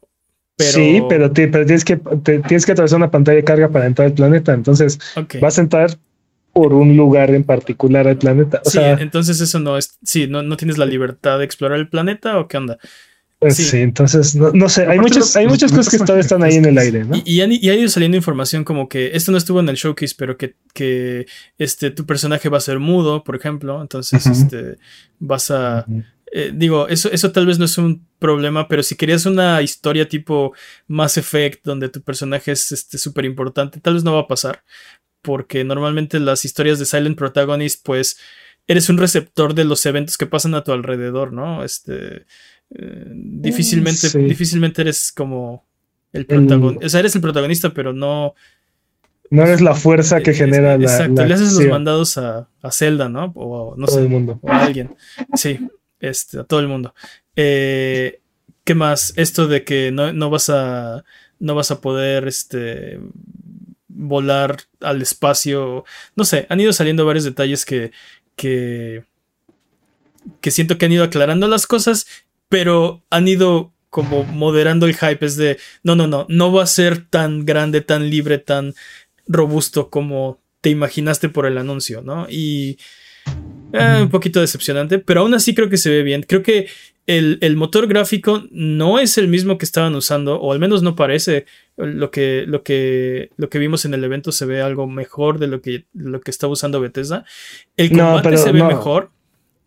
Sí, pero, tienes, que, tienes que atravesar una pantalla de carga para entrar al planeta. Entonces, vas a entrar por un lugar en particular al planeta. sí, entonces eso no es, sí, no, no tienes la libertad de explorar el planeta o qué onda. Pues sí. entonces no, sé, hay muchas, hay muchas cosas que todavía están ahí en el aire, ¿no? Y, ha ido saliendo información como que esto no estuvo en el showcase, pero que, que este, tu personaje va a ser mudo, por ejemplo. Entonces, este, vas a. Eh, digo, eso, eso tal vez no es un problema, pero si querías una historia tipo Mass Effect, donde tu personaje es súper este, importante, tal vez no va a pasar porque normalmente las historias de Silent Protagonist, pues eres un receptor de los eventos que pasan a tu alrededor, ¿no? Este, eh, difícilmente, difícilmente eres como el protagonista, o sea, eres el protagonista, pero no... No eres la fuerza que genera la... Exacto, le haces los mandados a, a Zelda, ¿no? O no sé, mundo. o a alguien. Sí. este, a todo el mundo. Eh, ¿Qué más? Esto de que no, vas a. No vas a poder. Este. Volar al espacio. No sé. Han ido saliendo varios detalles que. que. que siento que han ido aclarando las cosas. Pero han ido como moderando el hype. Es de. No, no, no. No va a ser tan grande, tan libre, tan robusto como te imaginaste por el anuncio, ¿no? Y eh, un poquito decepcionante, pero aún así creo que se ve bien. Creo que el, motor gráfico no es el mismo que estaban usando, o al menos no parece. Lo que, lo que, lo que vimos en el evento se ve algo mejor de lo que, lo que estaba usando Bethesda. El combate se ve mejor.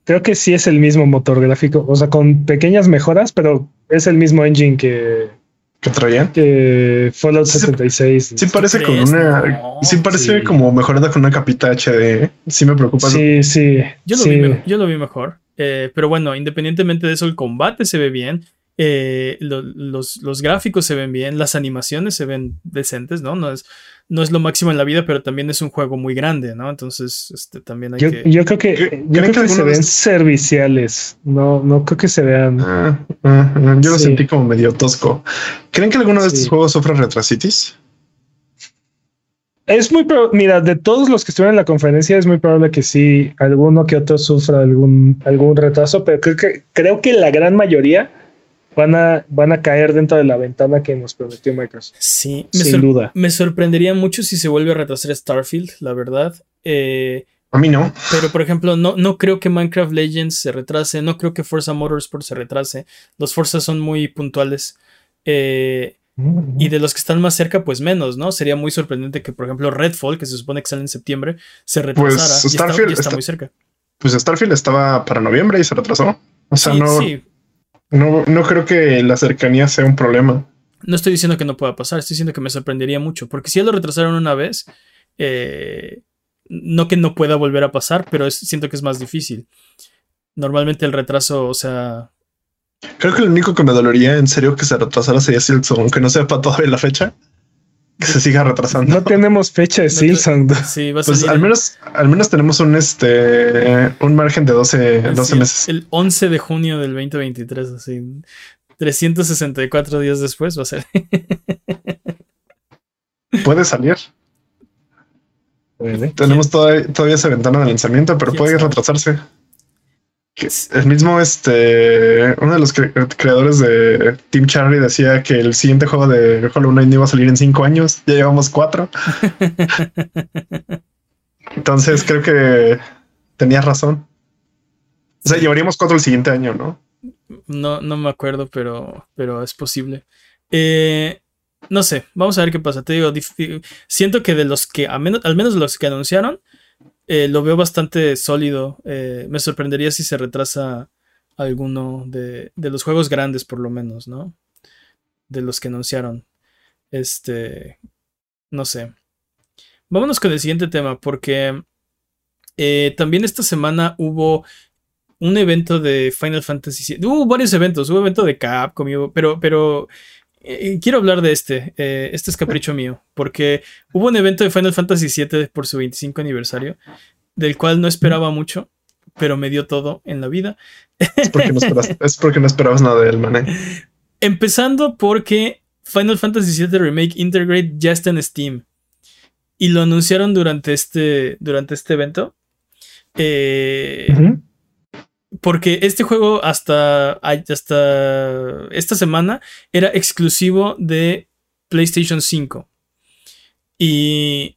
Creo que sí es el mismo motor gráfico, o sea, con pequeñas mejoras, pero es el mismo engine que, que traían. Que Fallout 76. Sí, parece como una. sí, parece como mejorada con una capita HD. Sí, me preocupa. Sí, sí. Yo lo, Vi, yo lo vi mejor. Eh, pero bueno, independientemente de eso, el combate se ve bien. Eh, los, gráficos se ven bien. Las animaciones se ven decentes, ¿no? No es, no es lo máximo en la vida, pero también es un juego muy grande, ¿no? Entonces, este, también hay yo, que. Yo creo que, yo creo que se ven serviciales. No, no creo que se vean. Ah, ah, ah, yo lo sentí como medio tosco. ¿Creen que alguno de estos juegos sufra retrasitis? Es muy mira, de todos los que estuvieron en la conferencia, es muy probable que sí, alguno que otro sufra algún, algún retraso, pero creo que, creo que la gran mayoría van a, van a caer dentro de la ventana que nos prometió Microsoft. Sí, sin duda. Me sorprendería mucho si se vuelve a retrasar Starfield, la verdad. Eh, a mí no. Pero, por ejemplo, no, no creo que Minecraft Legends se retrase, no creo que Forza Motorsport se retrase. Los Forza son muy puntuales. Eh, y de los que están más cerca, pues menos, ¿no? Sería muy sorprendente que, por ejemplo, Redfall, que se supone que sale en septiembre, se pues retrasara. Pues Starfield está, muy cerca. Pues Starfield estaba para noviembre y se retrasó. O sea, no. Sí, no, no creo que la cercanía sea un problema. No estoy diciendo que no pueda pasar, estoy diciendo que me sorprendería mucho, porque si ya lo retrasaron una vez, eh, no que no pueda volver a pasar, pero siento que es más difícil. Normalmente el retraso, o sea... Creo que lo único que me dolería en serio que se retrasara sería Silksong, aunque no sepa todavía la fecha que se siga retrasando. No tenemos fecha de Silksong. Sí, va a pues al menos, al menos tenemos un este un margen de 12, 12 meses. El 11 de junio del 2023, así 364 días después va a ser. Puede salir. Tenemos todavía, todavía esa ventana de lanzamiento, pero puede retrasarse. El mismo, este, uno de los creadores de Team Charlie decía que el siguiente juego de Hollow Knight iba a salir en cinco años. Ya llevamos cuatro. Entonces creo que tenías razón. O sea, llevaríamos cuatro el siguiente año, ¿no? No, no me acuerdo, pero, pero es posible. Eh, no sé, vamos a ver qué pasa. Te digo, siento que de los que, al menos, al menos los que anunciaron, eh, lo veo bastante sólido. Eh, me sorprendería si se retrasa alguno de, los juegos grandes, por lo menos, ¿no? De los que anunciaron. Este. No sé. Vámonos con el siguiente tema, porque eh, también esta semana hubo un evento de Final Fantasy VII. Hubo varios eventos, hubo evento de Capcom, pero, pero eh, quiero hablar de este. Eh, este es capricho mío. Porque hubo un evento de Final Fantasy VII por su 25 aniversario. Del cual no esperaba mucho. Pero me dio todo en la vida. Es porque no, esperabas, nada de él, man. Empezando porque Final Fantasy VII Remake Integrate ya está en Steam. Y lo anunciaron durante este, durante este evento. Eh, porque este juego hasta, hasta esta semana era exclusivo de PlayStation 5. Y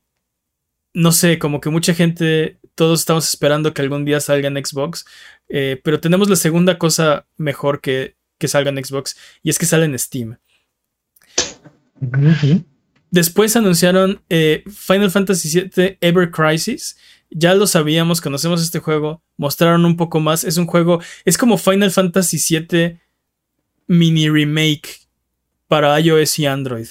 no sé, como que mucha gente, todos estamos esperando que algún día salga en Xbox. Eh, pero tenemos la segunda cosa mejor que, que salga en Xbox y es que sale en Steam. Después anunciaron eh, Final Fantasy VII Ever Crisis ya lo sabíamos, conocemos este juego, mostraron un poco más. Es un juego, es como Final Fantasy VII mini remake para iOS y Android.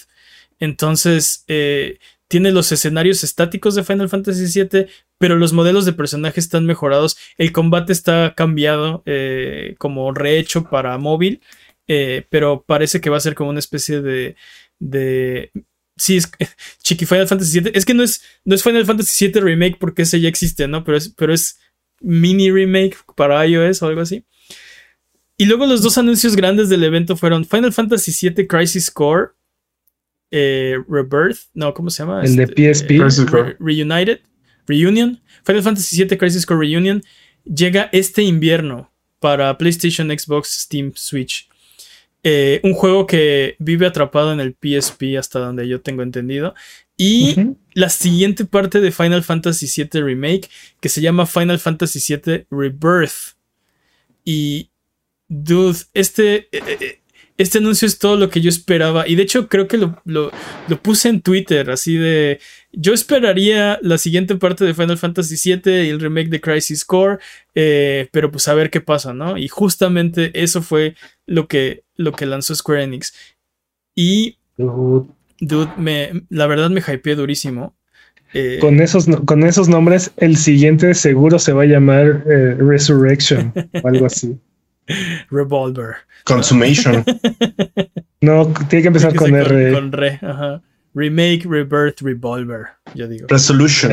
Entonces, eh, tiene los escenarios estáticos de Final Fantasy VII, pero los modelos de personajes están mejorados. El combate está cambiado, eh, como rehecho para móvil, eh, pero parece que va a ser como una especie de, de sí, es Chiqui Final Fantasy VII. Es que no es, no es Final Fantasy VII Remake porque ese ya existe, ¿no? Pero es, pero es mini remake para iOS o algo así. Y luego los dos anuncios grandes del evento fueron Final Fantasy VII Crisis Core eh, Rebirth, no, ¿cómo se llama? El de PSP. Este, Reunited, Reunion. Final Fantasy VII Crisis Core Reunion llega este invierno para PlayStation, Xbox, Steam, Switch. Eh, un juego que vive atrapado en el PSP hasta donde yo tengo entendido. Y la siguiente parte de Final Fantasy VII Remake, que se llama Final Fantasy VII Rebirth. Y, dude, este, eh, eh, este anuncio es todo lo que yo esperaba. Y de hecho creo que lo, lo, puse en Twitter, así de... Yo esperaría la siguiente parte de Final Fantasy VII y el remake de Crisis Core, pero pues a ver qué pasa, ¿no? Y justamente eso fue lo que, lo que lanzó Square Enix. Y Dude, me, la verdad me hypeé durísimo. Eh, con, esos, con esos nombres, el siguiente seguro se va a llamar eh, Resurrection o algo así. Revolver. Consumation. no, tiene que empezar con, R. Con re, ajá. Remake, Rebirth, Revolver, yo digo. Resolution.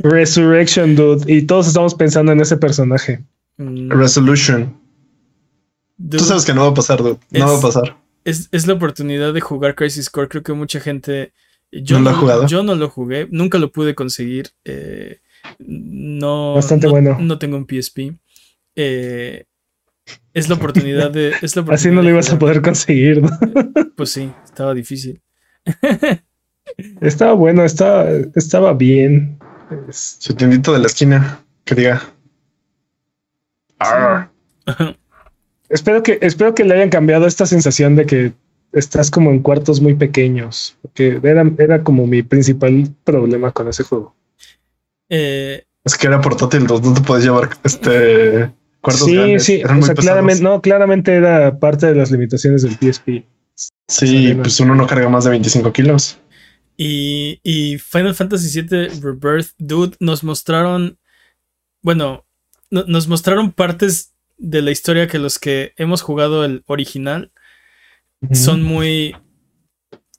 Resurrection, dude. Y todos estamos pensando en ese personaje. Mm. Resolution. Tú sabes que no va a pasar, dude. No va a pasar es, la oportunidad de jugar Crisis Core. Creo que mucha gente. Yo ¿No lo jugado? Yo no lo jugué, nunca lo pude conseguir. Eh, no, Bastante bueno. No tengo un PSP. Eh, es la oportunidad de. Así no lo ibas a poder conseguir. Pues sí, estaba difícil. estaba bueno, estaba, estaba bien. Su tiendito de la esquina, que diga. Espero que, espero que le hayan cambiado esta sensación de que estás como en cuartos muy pequeños, porque era, era como mi principal problema con ese juego. Eh, es que era portátil, no te puedes llevar este cuartos sí, Sí, o sea, claramente, no, claramente era parte de las limitaciones del PSP. Sí, pues uno no carga más de 25 kilos. Y, y Final Fantasy VII Rebirth, dude, nos mostraron, bueno, nos mostraron partes de la historia que los que hemos jugado el original son muy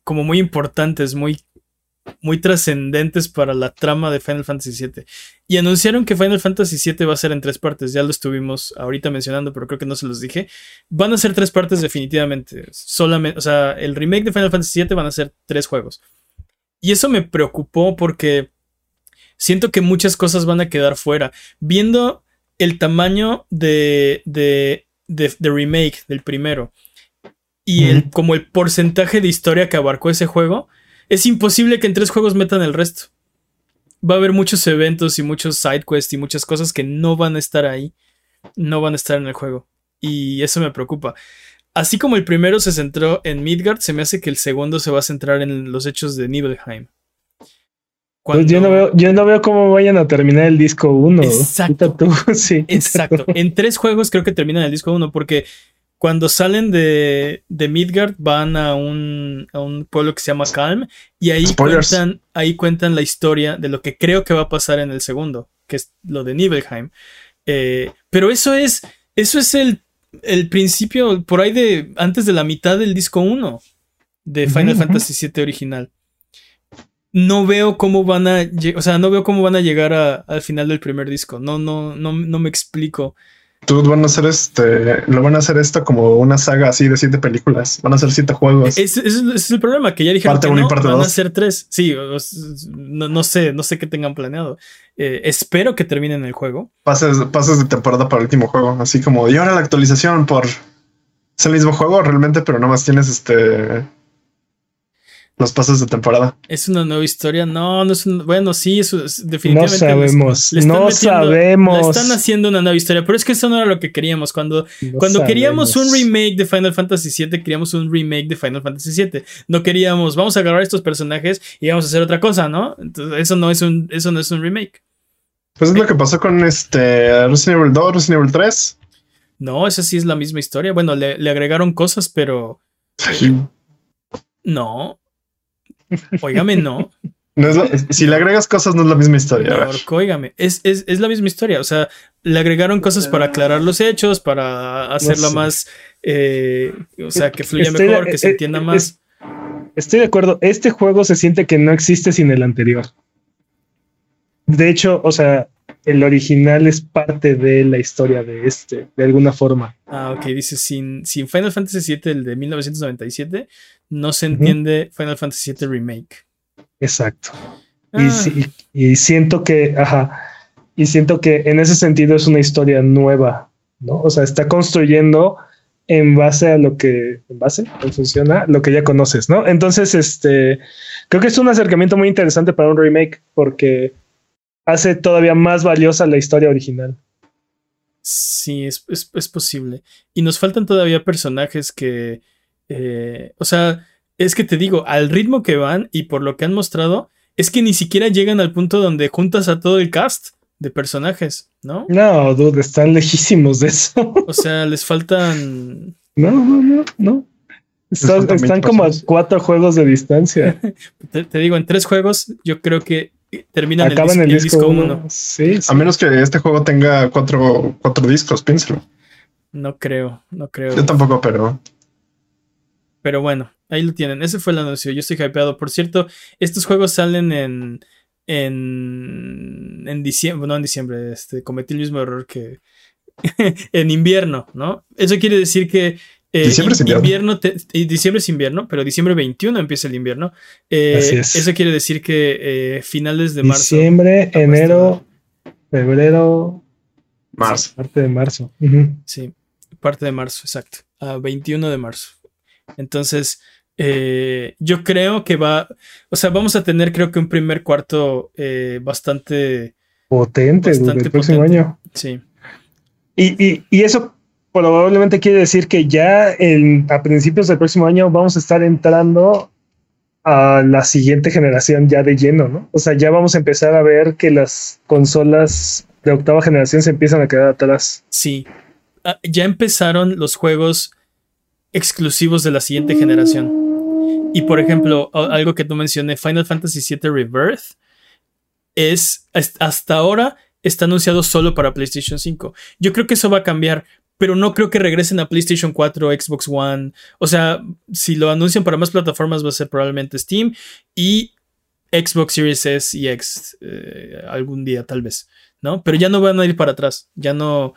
como muy importantes, muy muy trascendentes para la trama de Final Fantasy VII. Y anunciaron que Final Fantasy VII va a ser en tres partes. Ya lo estuvimos ahorita mencionando, pero creo que no se los dije. Van a ser tres partes definitivamente. Solamente, o sea, el remake de Final Fantasy VII van a ser tres juegos. Y eso me preocupó porque siento que muchas cosas van a quedar fuera. Viendo el tamaño de, de, remake del primero y el, como el porcentaje de historia que abarcó ese juego, es imposible que en tres juegos metan el resto. Va a haber muchos eventos y muchos side quests y muchas cosas que no van a estar ahí, no van a estar en el juego. Y eso me preocupa. Así como el primero se centró en Midgard, se me hace que el segundo se va a centrar en los hechos de Nibelheim. Pues yo, no veo, yo no veo cómo vayan a terminar el disco 1. Exacto. sí, exacto. En tres juegos creo que terminan el disco 1 porque cuando salen de, de Midgard van a un, a un, pueblo que se llama Calm y ahí cuentan, ahí cuentan la historia de lo que creo que va a pasar en el segundo, que es lo de Nibelheim. Eh, pero eso es, eso es el, el, principio, por ahí de antes de la mitad del disco 1 de Final Fantasy VII original no veo cómo van a, o sea, no veo cómo van a llegar al final del primer disco. No, no, no, no me explico. Tú van a hacer este, lo van a hacer esto como una saga así de siete películas. Van a ser siete juegos. Ese es, el problema, que ya dijeron que no, van a ser tres. Sí, no, sé, no sé qué tengan planeado. Eh, espero que terminen el juego. Pases, pases de temporada para el último juego, así como y ahora la actualización por es el mismo juego realmente, pero no más tienes este los pasos de temporada. ¿Es una nueva historia? No, no es un, Bueno, sí, eso es, definitivamente. No sabemos. no sabemos. están haciendo una nueva historia, pero es que eso no era lo que queríamos. Cuando, cuando queríamos un remake de Final Fantasy VII, queríamos un remake de Final Fantasy VII. No queríamos, vamos a agarrar estos personajes y vamos a hacer otra cosa, ¿no? Entonces, eso no es un, eso no es un remake. Pues es lo que pasó con este Resident Evil 2, Resident Evil 3. No, esa sí es la misma historia. Bueno, le, le agregaron cosas, pero. No, Óigame, no. si le agregas cosas, no es la misma historia. óigame, es, la misma historia. O sea, le agregaron cosas para aclarar los hechos, para hacerla más. Eh, o sea, que fluya mejor, que se eh, entienda más. Estoy de acuerdo. Este juego se siente que no existe sin el anterior. de hecho, o sea, el original es parte de la historia de este, de alguna forma. Ah, ok, dice, sin, sin Final Fantasy VII, el de 1997, no se entiende Final Fantasy VII Remake. Exacto. Y, ah. y, siento que, ajá, y siento que en ese sentido es una historia nueva, ¿no? O sea, está construyendo en base a lo que, en base, funciona, lo que ya conoces, ¿no? Entonces, este, creo que es un acercamiento muy interesante para un remake porque hace todavía más valiosa la historia original. Sí, es, posible. Y nos faltan todavía personajes que, eh, o sea, es que te digo, al ritmo que van y por lo que han mostrado, es que ni siquiera llegan al punto donde juntas a todo el cast de personajes, ¿no? No, dude, están lejísimos de eso. O sea, les faltan. No, no, no, no. Están, como a cuatro juegos de distancia. te, digo, en tres juegos, yo creo que terminan Acaban el, disco, uno. Sí, A menos que este juego tenga cuatro, cuatro discos, piénsalo. No creo, no creo. Yo tampoco, pero. Pero bueno, ahí lo tienen. Ese fue el anuncio. Yo estoy hypeado. Por cierto, estos juegos salen en en, en diciembre, no en diciembre, este, cometí el mismo error que en invierno, ¿no? Eso quiere decir que eh, diciembre es invierno. diciembre es invierno, pero diciembre 21 empieza el invierno. Eh, eso quiere decir que eh, finales de marzo. Diciembre, enero, febrero, marzo. parte de marzo. Sí, parte de marzo, exacto. A 21 de marzo. Entonces, eh, yo creo que va, o sea, vamos a tener creo que un primer cuarto eh, bastante potente el próximo año. Sí. Y, eso probablemente quiere decir que ya a principios del próximo año vamos a estar entrando a la siguiente generación ya de lleno, ¿no? O sea, ya vamos a empezar a ver que las consolas de octava generación se empiezan a quedar atrás. Sí. Ah, ya empezaron los juegos exclusivos de la siguiente generación. Y por ejemplo, algo que tú mencioné, Final Fantasy VII Rebirth, es hasta ahora está anunciado solo para PlayStation 5. Yo creo que eso va a cambiar, pero no creo que regresen a PlayStation 4, Xbox One. O sea, si lo anuncian para más plataformas va a ser probablemente Steam y Xbox Series S y X eh, algún día tal vez, ¿no? Pero ya no van a ir para atrás, ya no,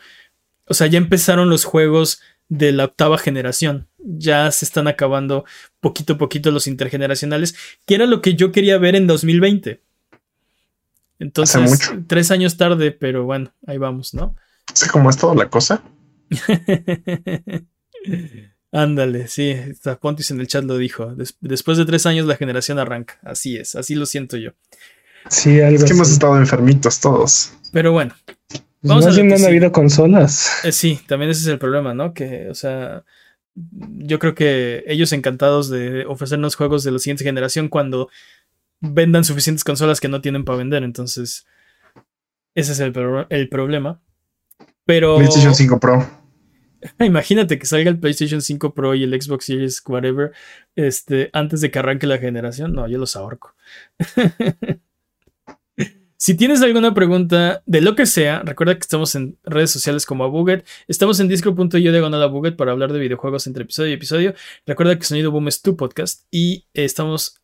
o sea, ya empezaron los juegos de la octava generación. Ya se están acabando poquito a poquito los intergeneracionales, que era lo que yo quería ver en 2020. Entonces, tres años tarde, pero bueno, ahí vamos, ¿no? Sé cómo es toda la cosa. Ándale, sí, Pontis en el chat lo dijo. después de tres años la generación arranca. Así es, así lo siento yo. Sí, algo Es que hemos estado enfermitos todos. Pero bueno, Vamos no a han habido consolas. Eh, sí, también ese es el problema, ¿no? Que, o sea, yo creo que ellos encantados de ofrecernos juegos de la siguiente generación cuando vendan suficientes consolas que no tienen para vender. Entonces, ese es el, el problema. Pero. PlayStation 5 Pro. Imagínate que salga el PlayStation 5 Pro y el Xbox Series, whatever, este, antes de que arranque la generación. No, yo los ahorco. Si tienes alguna pregunta de lo que sea, recuerda que estamos en redes sociales como Abuget. Estamos en disco.io diagonal Abuget para hablar de videojuegos entre episodio y episodio. Recuerda que Sonido Boom es tu podcast y estamos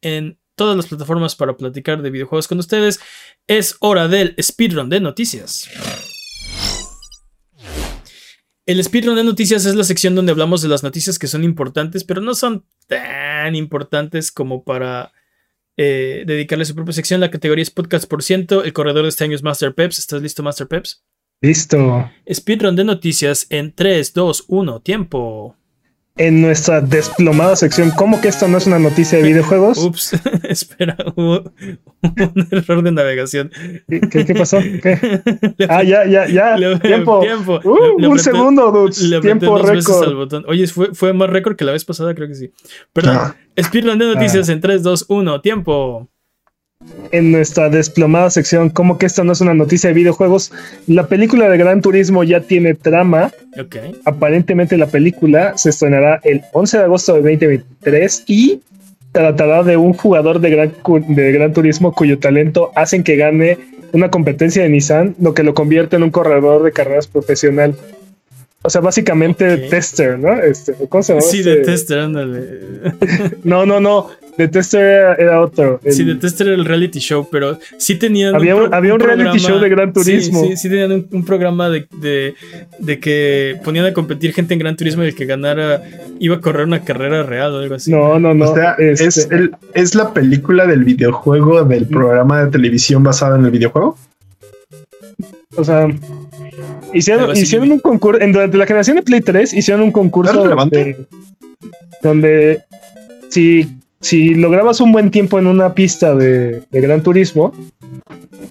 en todas las plataformas para platicar de videojuegos con ustedes. Es hora del speedrun de noticias. El speedrun de noticias es la sección donde hablamos de las noticias que son importantes, pero no son tan importantes como para eh, dedicarle su propia sección. La categoría es podcast por ciento. El corredor de este año es Master Peps. ¿Estás listo, Master Peps? Listo. Speedrun de noticias en 3, 2, 1, tiempo en nuestra desplomada sección. ¿Cómo que esto no es una noticia de videojuegos? Ups, espera, hubo un error de navegación. ¿Qué, pasó? ah, ya, ya, ya. tiempo. tiempo. Uh, un segundo, dudes. tiempo récord. Oye, ¿fue, ¿fue, más récord que la vez pasada, creo que sí. Perdón. Ah. Speedrun de noticias ah. en 3, 2, 1, tiempo en nuestra desplomada sección, como que esto no es una noticia de videojuegos, la película de Gran Turismo ya tiene trama. Aparentemente la película se estrenará el 11 de agosto de 2023 y tratará de un jugador de Gran, de Gran Turismo cuyo talento hacen que gane una competencia de Nissan, lo que lo convierte en un corredor de carreras profesional. O sea, básicamente tester, ¿no? Este, ¿Cómo se llama? Sí, de este? tester, ándale. no, no, no The Tester era, otro. Sí, The Tester era el reality show, pero sí tenían. Había un, había un, reality show de Gran Turismo. Sí, sí, tenían un, programa de, de, que ponían a competir gente en Gran Turismo y el que ganara iba a correr una carrera real o algo así. No, no, no. O sea, es, este el, es la película del videojuego del programa de televisión basado en el videojuego. O sea, hicieron, hicieron un concurso. Durante la generación de Play 3 hicieron un concurso donde, donde si, si lograbas un buen tiempo en una pista de, Gran Turismo,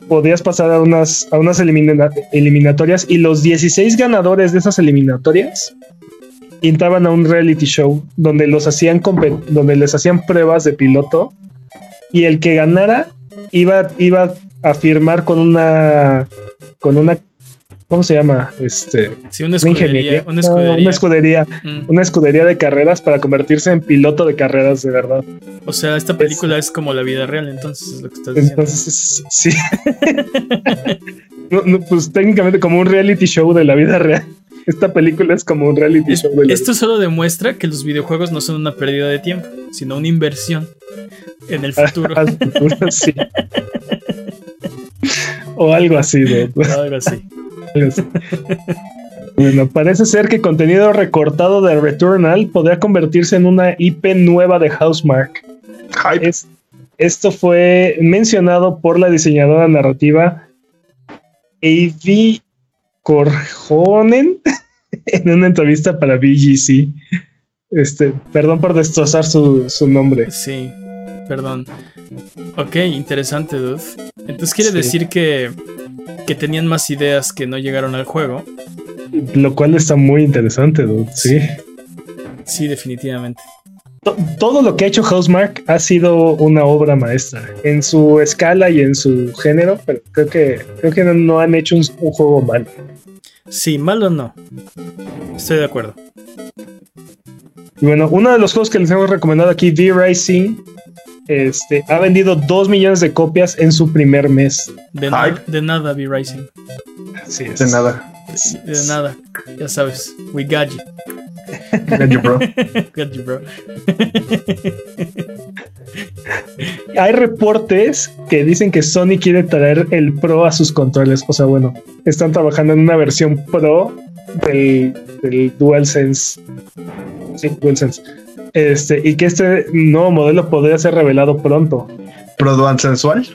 podías pasar a unas, a unas eliminatorias y los 16 ganadores de esas eliminatorias entraban a un reality show donde los hacían donde les hacían pruebas de piloto y el que ganara iba, iba a firmar con una con una ¿cómo se llama? Este, sí, una escudería. Una escudería, mm. una, escudería de carreras para convertirse en piloto de carreras de verdad. O sea, esta película es, como la vida real, entonces es lo que estás diciendo. Entonces, sí. pues técnicamente como un reality show de la vida real. Esta película es como un reality show. De esto solo demuestra que los videojuegos no son una pérdida de tiempo, sino una inversión en el futuro. sí. o algo así, ¿no? Algo así. Bueno, parece ser que contenido recortado de Returnal podría convertirse en una IP nueva de Housemark. esto fue mencionado por la diseñadora narrativa Avi Corjonen en una entrevista para BGC. Este, perdón por destrozar su, su nombre. Sí, perdón. Ok, interesante, dude. Entonces quiere decir que, que tenían más ideas que no llegaron al juego. Lo cual está muy interesante, dude. Sí. Sí, definitivamente. Todo lo que ha hecho Housemark ha sido una obra maestra en su escala y en su género, pero creo que creo que no, han hecho un, juego malo. Sí, malo no. Estoy de acuerdo. Y bueno, uno de los juegos que les hemos recomendado aquí, V-Rising, este, ha vendido 2 millones de copias en su primer mes. De, de nada, V-Rising. Sí, de nada. De, nada, ya sabes. We got you. Got you, bro. got you, bro. Hay reportes que dicen que Sony quiere traer el Pro a sus controles. O sea, bueno, están trabajando en una versión Pro del, del DualSense. Sí, DualSense este, y que este nuevo modelo podría ser revelado pronto. ¿Pro Dual Sensual?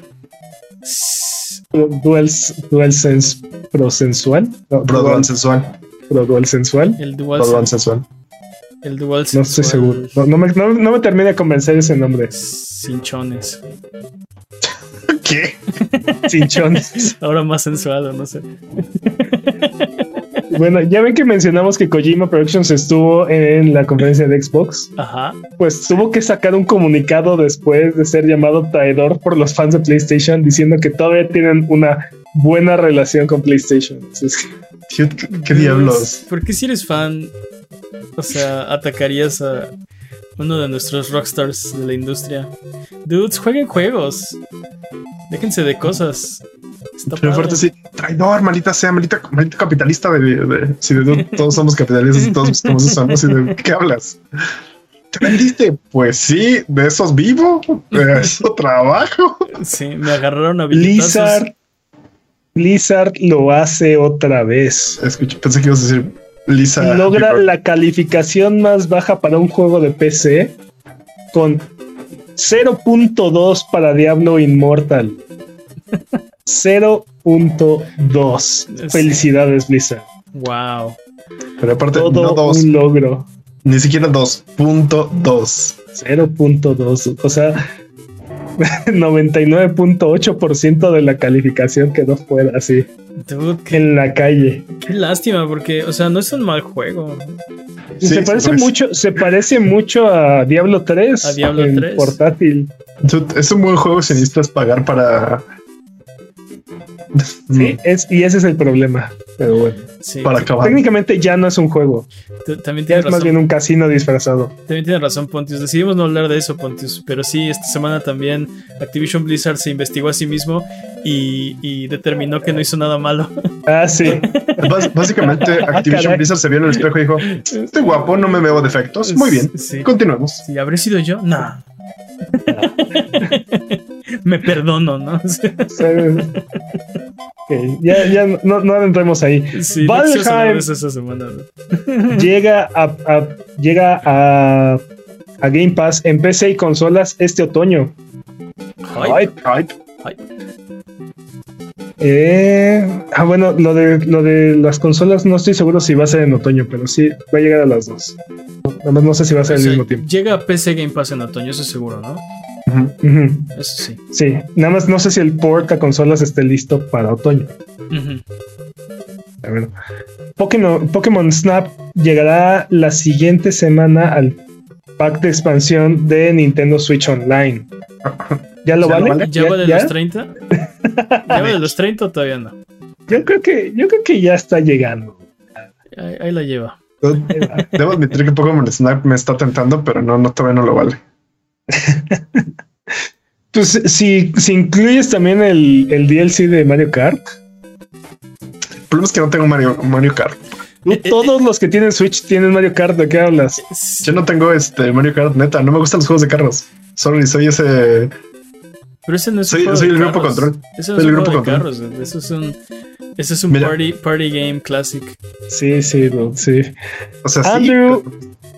Dual, dual Sense Pro Sensual. pro Dual Sensual. Pro Dual Sensual. El Dual, Dual Sensual. El Dual Sensual. No estoy seguro. No, me, no, me termina de convencer ese nombre. Cinchones. ¿Qué? Cinchones. Ahora más sensual, no sé. Bueno, ya ven que mencionamos que Kojima Productions estuvo en la conferencia de Xbox. Ajá. Pues tuvo que sacar un comunicado después de ser llamado traidor por los fans de PlayStation diciendo que todavía tienen una buena relación con PlayStation. ¿Qué, diablos? ¿Por qué si eres fan, o sea, atacarías a uno de nuestros rockstars de la industria? Dudes, jueguen juegos. Déjense de cosas. Pero fuerte sí, traidor, maldita sea, maldita, capitalista de, si de, todos somos capitalistas y todos somos eso, ¿no? de qué hablas. ¿Te vendiste? Pues sí, de esos vivo, de eso trabajo. Sí, me agarraron a Blizzard. Blizzard lo hace otra vez. Escucha, pensé que ibas a decir Blizzard. Logra la calificación más baja para un juego de PC con 0.2 para Diablo Immortal. 0.2. Felicidades, Blizzard. Wow. Pero aparte, Todo un logro. Ni siquiera 2.2. 0.2. O sea, 99.8% de la calificación quedó fuera así. en la calle. Qué lástima, porque, o sea, no es un mal juego. se parece mucho, se parece mucho a Diablo 3. A Diablo 3. Portátil. Es un buen juego si necesitas pagar para Sí, es, y ese es el problema. Pero bueno, para acabar. Técnicamente ya no es un juego. También es más bien un casino disfrazado. También tiene razón, Pontius. Decidimos no hablar de eso, Pontius. Pero sí, esta semana también Activision Blizzard se investigó a sí mismo y, determinó que no hizo nada malo. Ah, sí. básicamente, ah, Activision Blizzard se vio en el espejo y dijo: Estoy guapo, no me veo defectos. Muy bien, continuemos. Si habré sido yo, no. Me perdono, ¿no? ya, ya no, no entremos ahí. Sí, Valheim esa semana, llega a, llega a, a, Game Pass en PC y consolas este otoño. Hype. Hype. Eh, ah, bueno, lo de, lo de las consolas no estoy seguro si va a ser en otoño, pero sí va a llegar a las dos. Nada más no sé si va a ser al mismo tiempo. Llega a PC Game Pass en otoño, eso es seguro, ¿no? Eso sí. Sí, nada más no sé si el port a consolas esté listo para otoño. A ver. Pokémon, Pokémon Snap llegará la siguiente semana al pack de expansión de Nintendo Switch Online. ¿Ya lo vale? ¿Ya, va de los 30? ¿Ya de los 30 o todavía no? Yo creo que, yo creo que ya está llegando. Ahí, la lleva. Debo admitir que Pokémon Snap me está tentando, pero no, no todavía no lo vale. pues si, si incluyes también el, el, DLC de Mario Kart. El problema es que no tengo Mario, Mario Kart. Eh, eh, todos los que tienen Switch tienen Mario Kart, ¿de qué hablas? Yo no tengo este Mario Kart, neta, no me gustan los juegos de carros. Sorry, soy ese. Pero ese no es soy, soy el grupo control. Eso no es el grupo control. Carros, eso es un, eso es un party, party game classic. Sí, sí, sí. O sea, Andrew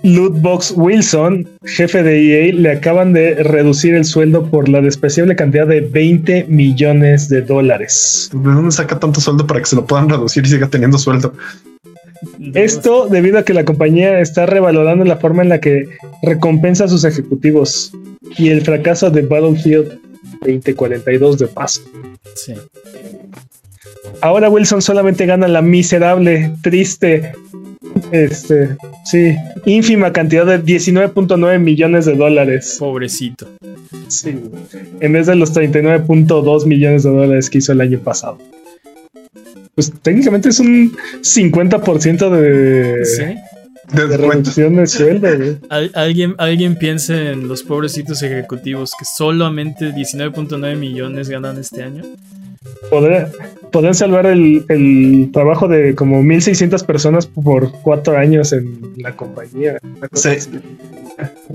Lootbox Wilson, jefe de EA, le acaban de reducir el sueldo por la despreciable cantidad de 20 millones de dólares. ¿De dónde saca tanto sueldo para que se lo puedan reducir y siga teniendo sueldo? Esto debido a que la compañía está revalorando la forma en la que recompensa a sus ejecutivos y el fracaso de Battlefield 2042 de paso. Sí. Ahora Wilson solamente gana la miserable, triste, este, sí, ínfima cantidad de 19.9 millones de dólares. Pobrecito. Sí, en vez de los 39.2 millones de dólares que hizo el año pasado pues técnicamente es un 50% de, ¿Sí? De, reducción de sueldo. alguien, alguien piense en los pobrecitos ejecutivos que solamente 19.9 millones ganan este año. Podrían salvar el, el, trabajo de como 1.600 personas por cuatro años en la compañía. ¿Se,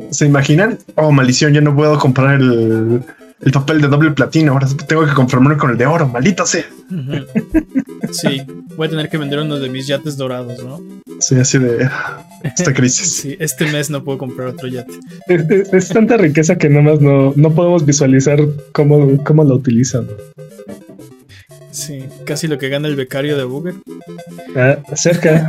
¿Se imaginan? Oh, maldición, ya no puedo comprar el, el papel de doble platino. Ahora tengo que conformarme con el de oro, maldito sea. Sí, voy a tener que vender uno de mis yates dorados, ¿no? Sí, así de esta crisis. sí, este mes no puedo comprar otro yate. Es, tanta riqueza que nada más no, no podemos visualizar cómo, cómo lo utilizan. Sí, casi lo que gana el becario de Google. Ah, cerca,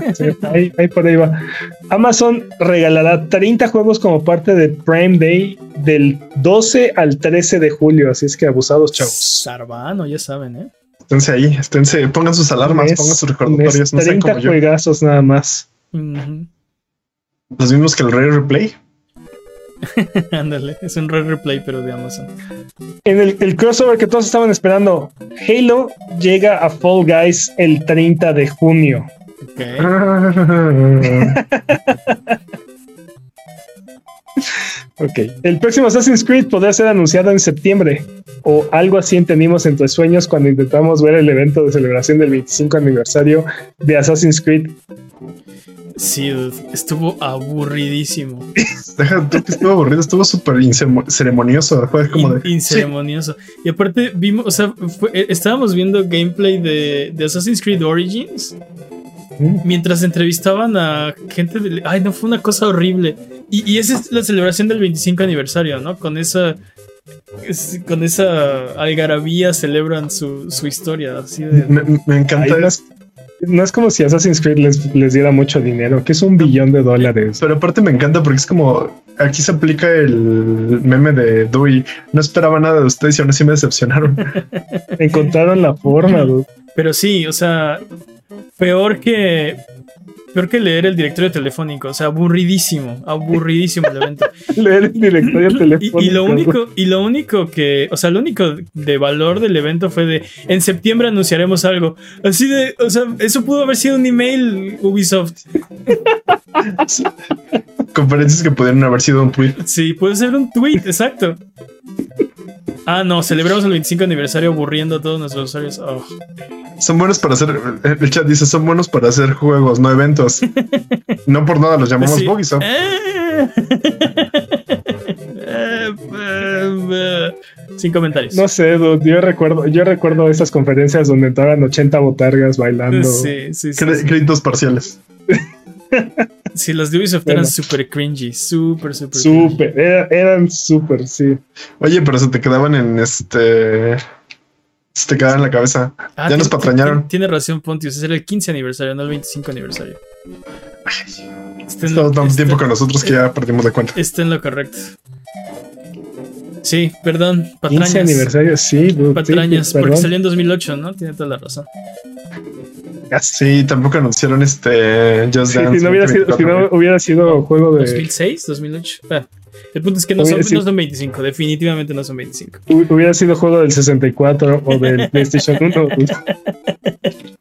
ahí, ahí, por ahí va. Amazon regalará 30 juegos como parte de Prime Day del 12 al 13 de julio, así es que abusados, chavos. Sarvano, ya saben, ¿eh? Esténse ahí, esténse, pongan sus alarmas, pongan sus recordatorios. No 30 juegazos nada más. Los mismos que el Rare Replay. Ándale, es un Rare Replay, pero de Amazon. En el, crossover que todos estaban esperando, Halo llega a Fall Guys el 30 de junio. ok. El próximo Assassin's Creed podría ser anunciado en septiembre. O algo así entendimos en tus sueños cuando intentamos ver el evento de celebración del 25 aniversario de Assassin's Creed. Sí, estuvo aburridísimo. Deja tú que estuvo aburrido, estuvo súper ceremonioso. Fue como de. Inceremonioso. Y aparte, vimos, o sea, eh, estábamos viendo gameplay de, Assassin's Creed Origins. Mientras entrevistaban a gente de. Ay, no, fue una cosa horrible. Y, y esa es la celebración del 25 aniversario, ¿no? Con esa. con esa algarabía celebran su, historia. Así de, me, encanta no es como si Assassin's Creed les, diera mucho dinero, que es un billón de dólares. Pero aparte me encanta porque es como aquí se aplica el meme de Dewey. No esperaba nada de ustedes y aún así me decepcionaron. Encontraron la forma, Pero sí, o sea, peor que Peor que leer el directorio telefónico, o sea, aburridísimo, aburridísimo el evento. leer el directorio telefónico. Y, lo único, y lo único que, o sea, lo único de valor del evento fue de en septiembre anunciaremos algo. Así de, o sea, eso pudo haber sido un email Ubisoft. Conferencias que pudieron haber sido un tweet. Sí, puede ser un tweet, exacto. Ah, no, celebramos el 25 aniversario aburriendo a todos nuestros usuarios. Oh. Son buenos para hacer. El chat dice: son buenos para hacer juegos, no eventos. No por nada los llamamos sí. Sin comentarios. No sé, yo recuerdo, yo recuerdo esas conferencias donde entraban 80 botargas bailando. Sí, sí, sí. Créditos parciales. Sí, los de Ubisoft eran súper cringy, súper, súper Súper, eran súper, sí. Oye, pero se te quedaban en este... Se te quedaban en la cabeza. Ah, ya nos patrañaron. Tiene razón, Pontius. Es el 15 aniversario, no el 25 aniversario. Estado tanto tiempo con nosotros que ya perdimos de cuenta. Está en lo correcto. Sí, perdón, patrañas. 15 aniversario, sí. patrañas, porque salió en 2008, ¿no? Tiene toda la razón. Sí, tampoco anunciaron este Just Dance. Si no hubiera, sido, si no hubiera sido juego de. 2006, 2008. Ah, el punto es que no son, no son, 25, definitivamente no son 25. Hubiera sido juego del 64 o del PlayStation 1.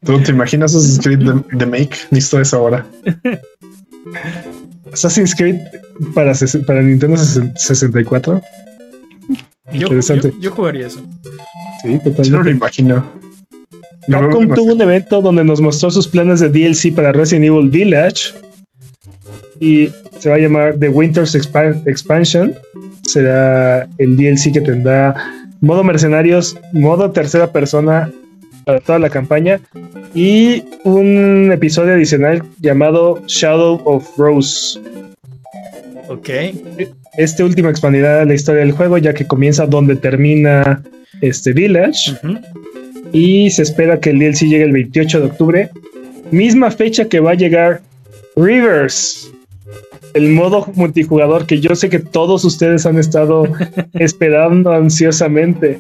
¿Tú te imaginas Assassin's Creed de, Make? Listo es ahora. Assassin's Creed para, para Nintendo 64. Yo, Interesante. Yo, yo, jugaría eso. Sí, totalmente. Yo no lo imagino. Capcom tuvo un evento donde nos mostró sus planes de DLC para Resident Evil Village y se va a llamar The Winter's Expansion. Será el DLC que tendrá modo mercenarios, modo tercera persona para toda la campaña y un episodio adicional llamado Shadow of Rose. Ok. Este último expandirá la historia del juego ya que comienza donde termina este Village y se espera que el DLC llegue el 28 de octubre, misma fecha que va a llegar Rivers, el modo multijugador que yo sé que todos ustedes han estado esperando ansiosamente.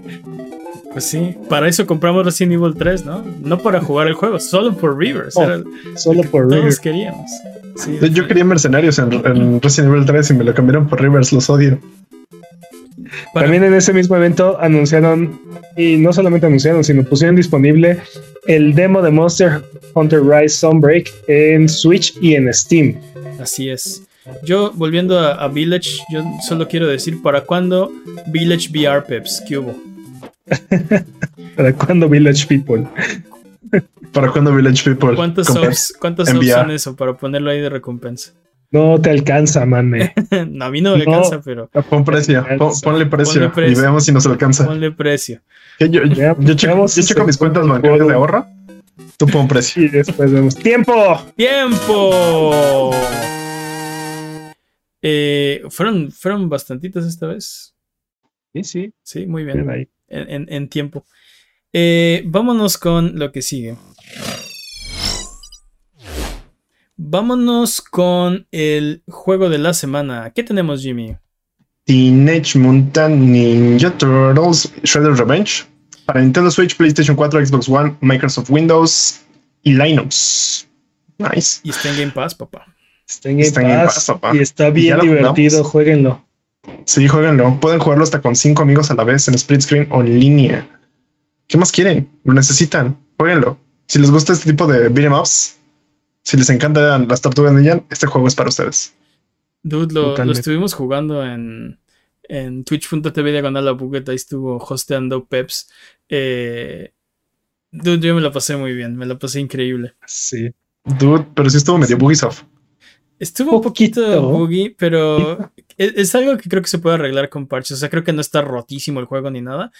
Pues sí, para eso compramos Resident Evil 3, ¿no? No para jugar el juego, solo por Rivers. Oh, solo por Rivers. Todos queríamos. yo quería mercenarios en, en, Resident Evil 3 y me lo cambiaron por Rivers, los odio. También en ese mismo evento anunciaron, y no solamente anunciaron, sino pusieron disponible el demo de Monster Hunter Rise Sunbreak en Switch y en Steam. Así es. Yo, volviendo a, Village, yo solo quiero decir, ¿para cuándo Village VR Peps? ¿Qué hubo? ¿Para cuándo Village People? ¿Para cuándo Village People? ¿Cuántos subs, ¿cuántos subs son eso para ponerlo ahí de recompensa? No te alcanza, man. no, a mí no me alcanza, pero. Pon precio, ponle, precio y veamos si nos alcanza. Ponle precio. Yo, yo, checo, mis cuentas bancarias de ahorro. Tú pon precio. Y después vemos. ¡Tiempo! ¡Tiempo! Eh, fueron, fueron bastantitas esta vez. Sí, sí. Sí, muy bien. En, en, en, tiempo. Eh, vámonos con lo que sigue. Vámonos con el juego de la semana. ¿Qué tenemos, Jimmy? Teenage Mutant Ninja Turtles Shredder's Revenge para Nintendo Switch, PlayStation 4, Xbox One, Microsoft Windows y Linux. Nice. Y está en Game Pass, papá. Está en Game, Pass, papá. Y está bien divertido, jueguenlo. Sí, jueguenlo. Pueden jugarlo hasta con cinco amigos a la vez en split screen o en línea. ¿Qué más quieren? Lo necesitan. Jueguenlo. Si les gusta este tipo de beat'em ups, si les encantan las tortugas ninja, este juego es para ustedes. Dude, lo, estuvimos jugando en, en twitch.tv diagonal la bugueta, ahí estuvo hosteando Peps. Eh, dude, yo me la pasé muy bien, me la pasé increíble. Sí. Dude, pero sí estuvo medio buggy soft. Estuvo un poquito buggy, pero es, algo que creo que se puede arreglar con parches. O sea, creo que no está rotísimo el juego ni nada.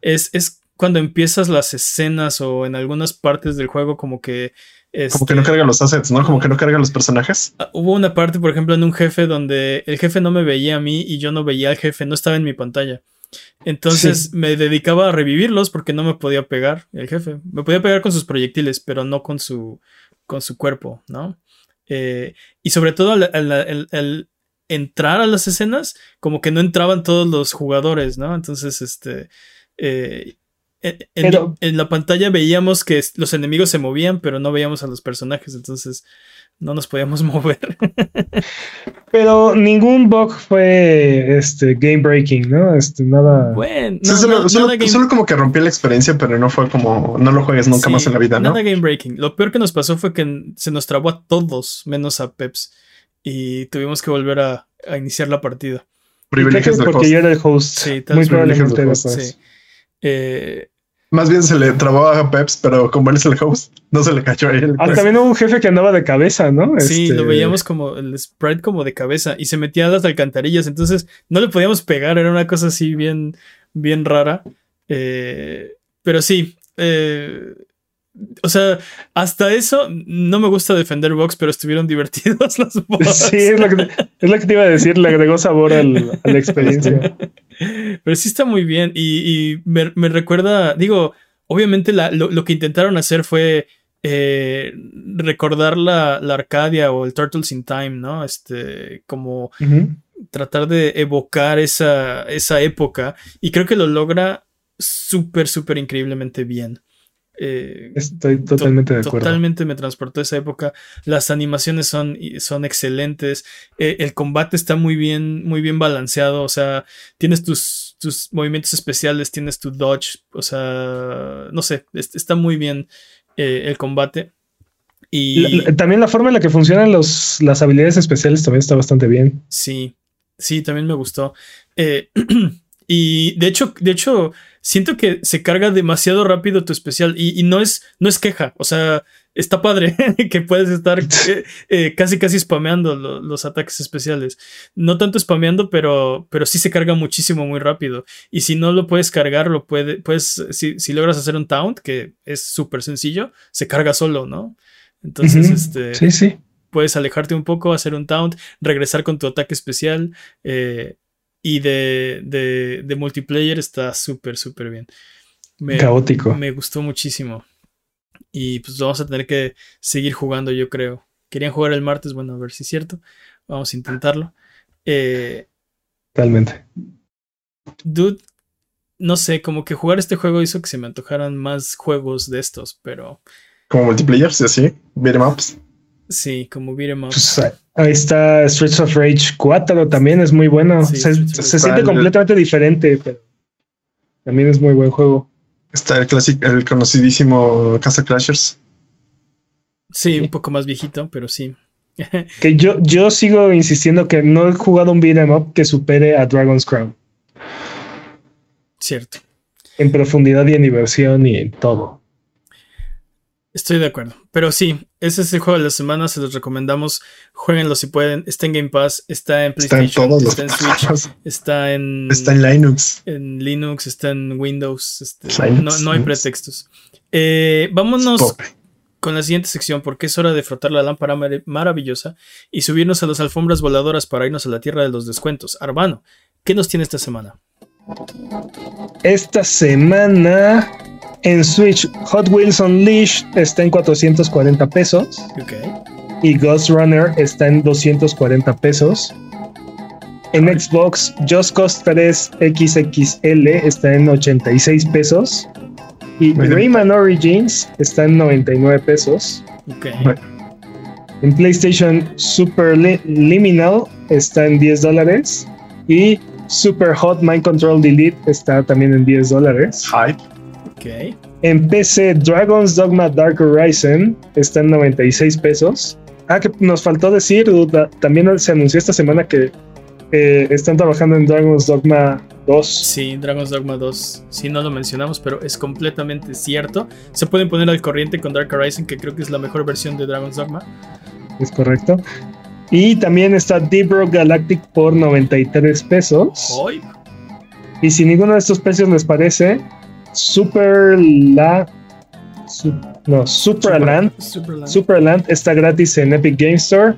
Es, es cuando empiezas las escenas o en algunas partes del juego como que como que no este, carga los assets, ¿no? Como que no carga los personajes. Ah, hubo una parte, por ejemplo, en un jefe donde el jefe no me veía a mí y yo no veía al jefe, no estaba en mi pantalla. Entonces me dedicaba a revivirlos porque no me podía pegar el jefe. Me podía pegar con sus proyectiles, pero no con su, con su cuerpo, ¿no? Eh, y sobre todo al, entrar a las escenas, como que no entraban todos los jugadores, ¿no? Entonces, este... Eh, en, la pantalla veíamos que los enemigos se movían, pero no veíamos a los personajes, entonces no nos podíamos mover. pero ningún bug fue este game breaking, ¿no? Este, nada. Bueno, solo, como que rompió la experiencia, pero no fue como no lo juegues nunca más en la vida, ¿no? Nada game breaking. Lo peor que nos pasó fue que se nos trabó a todos, menos a Peps, y tuvimos que volver a, iniciar la partida. Privilegios porque yo era el host. Sí, Muy probablemente. Sí. Eh, Más bien se le trabó a Peps, pero como él es el host, no se le cachó a él. Ah, también hubo un jefe que andaba de cabeza, ¿no? Sí, lo este, veíamos como el sprite como de cabeza y se metía a las alcantarillas, entonces no le podíamos pegar, era una cosa así bien, bien rara. Eh, pero sí, eh, o sea, hasta eso no me gusta defender Vox, pero estuvieron divertidos los bots. Sí, es lo, que, te iba a decir, le agregó sabor a la experiencia. Pero sí está muy bien y, me, recuerda, digo, obviamente lo, que intentaron hacer fue eh, recordar la, Arcadia o el Turtles in Time, ¿no? Este, como tratar de evocar esa, esa época y creo que lo logra súper, súper increíblemente bien. Eh, Estoy totalmente de acuerdo. Totalmente me transportó a esa época. Las animaciones son, son excelentes. Eh, el combate está muy bien, muy bien balanceado. O sea, tienes tus, tus movimientos especiales, tienes tu dodge. O sea, no sé, está muy bien eh, el combate. Y también la forma en la que funcionan los, las habilidades especiales también está bastante bien. Sí, sí, también me gustó. y de hecho, de hecho, siento que se carga demasiado rápido tu especial y, no, es, no es queja, o sea, está padre que puedes estar eh, eh, casi casi spameando los ataques especiales. No tanto spameando, pero, pero sí se carga muchísimo muy rápido. Y si no lo puedes cargar, lo puede, pues si, si logras hacer un taunt, que es súper sencillo, se carga solo, ¿no? Entonces, este... Sí, sí. Puedes alejarte un poco, hacer un taunt, regresar con tu ataque especial. Eh, y de, de, multiplayer está súper, súper bien. Caótico. Me gustó muchísimo. Y pues vamos a tener que seguir jugando, yo creo. Querían jugar el martes, bueno, a ver si es cierto. Vamos a intentarlo. Eh, Totalmente. Dude, no sé, como que jugar este juego hizo que se me antojaran más juegos de estos, pero. Como multiplayer, sí, así, beat'em ups. Sí, como beat'em ups. Pues, Ahí está Streets of Rage 4, también es muy bueno. se, siente completamente diferente, pero también es muy buen juego. Está el, el conocidísimo Casa Crashers. Sí, un poco más viejito, pero sí. que yo, yo sigo insistiendo que no he jugado un beat'em up que supere a Dragon's Crown. Cierto. En profundidad y en diversión y en todo. Estoy de acuerdo. Pero sí, ese es el juego de la semana. Se los recomendamos. Jueguenlo si pueden. Está en Game Pass. Está en PlayStation. Está en, Switch. Está en. Está en Linux. En Linux. Está en Windows. Este, no, hay pretextos. Eh, vámonos con la siguiente sección porque es hora de frotar la lámpara maravillosa y subirnos a las alfombras voladoras para irnos a la tierra de los descuentos. Arbano, ¿qué nos tiene esta semana? Esta semana en Switch, Hot Wheels Unleashed está en 440 pesos. Y Ghost Runner está en 240 pesos. En Xbox, Just Cause 3 XXL está en 86 pesos. Y Rayman Origins está en 99 pesos. En PlayStation, Super Liminal está en 10 dólares. Y Super Hot Mind Control Delete está también en 10 dólares. En PC, Dragon's Dogma Dark Horizon está en 96 pesos. Ah, que nos faltó decir, también se anunció esta semana que eh, están trabajando en Dragon's Dogma 2. Sí, Dragon's Dogma 2. Sí, no lo mencionamos, pero es completamente cierto. Se pueden poner al corriente con Dark Horizon, que creo que es la mejor versión de Dragon's Dogma. Es correcto. Y también está Deep Rock Galactic por 93 pesos. Y si ninguno de estos precios les parece, Super la no, Superland, Superland. está gratis en Epic Game Store.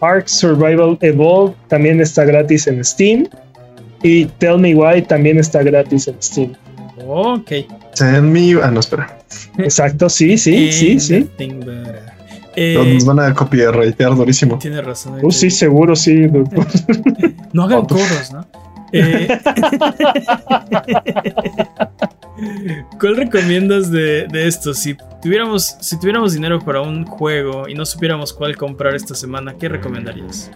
Ark Survival Evolve también está gratis en Steam. Y Tell Me Why también está gratis en Steam. Ok. Tell me. Ah, no, espera. Exacto, sí, sí, sí, sí. Eh, nos van a copyrightar durísimo. Tiene razón. Uh, sí, seguro, sí. no hagan coros, ¿no? Eh, ¿Cuál recomiendas de, esto? Si tuviéramos, si tuviéramos dinero para un juego y no supiéramos cuál comprar esta semana, ¿qué recomendarías?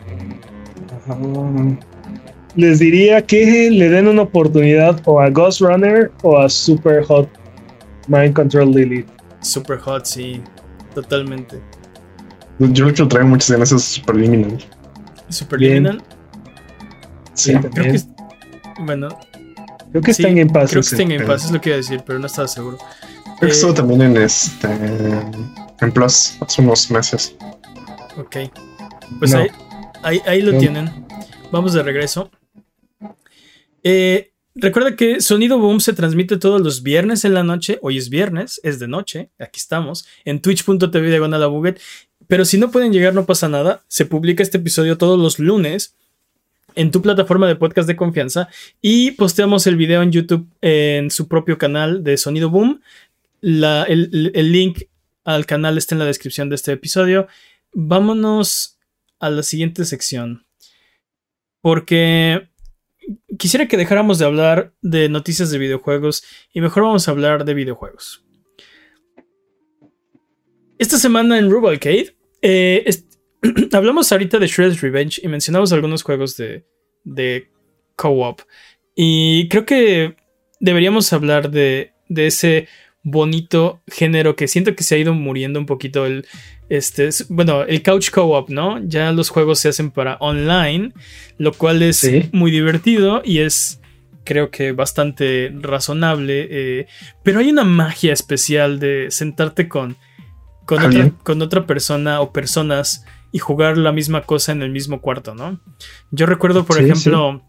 Les diría que le den una oportunidad o a Ghost Runner o a Super Hot Mind Control Lily. Super Hot, sí, totalmente. Yo creo que traigo muchas ganas de Superliminal. Sí, creo que bueno, Creo que está en Game Pass. Creo que está en Game Pass, es lo que iba a decir, pero no estaba seguro. Creo que estuvo eh, también en este en Plus hace unos meses. Ok. Pues ahí, ahí, lo tienen. Vamos de regreso. Eh, recuerda que Sonido Boom se transmite todos los viernes en la noche. Hoy es viernes, es de noche. Aquí estamos. En twitch.tv diagonal buget. Pero si no pueden llegar, no pasa nada. Se publica este episodio todos los lunes en tu plataforma de podcast de confianza y posteamos el video en YouTube en su propio canal de Sonido Boom. el, link al canal está en la descripción de este episodio. Vámonos a la siguiente sección. Porque quisiera que dejáramos de hablar de noticias de videojuegos y mejor vamos a hablar de videojuegos. Esta semana en Rubalcade eh, hablamos ahorita de Shredder's Revenge y mencionamos algunos juegos de, de co-op. Y creo que deberíamos hablar de, de, ese bonito género que siento que se ha ido muriendo un poquito el este bueno el couch co-op no ya los juegos se hacen para online lo cual es muy divertido y es creo que bastante razonable eh, pero hay una magia especial de sentarte con con otra, con otra persona o personas y jugar la misma cosa en el mismo cuarto, ¿no? Yo recuerdo, por ejemplo,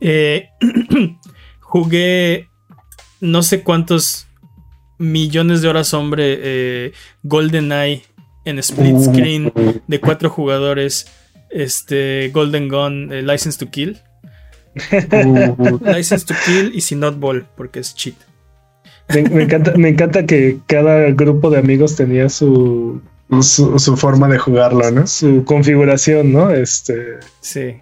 eh, jugué no sé cuántos millones de horas, hombre, eh, GoldenEye en split uh. screen de cuatro jugadores, este, Golden Gun, eh, License to Kill. Uh. License to Kill y sin Not Ball, porque es cheat. Me, encanta, me encanta que cada grupo de amigos tenía su su, forma de jugarlo, ¿no? Su configuración, ¿no? Este. Sí.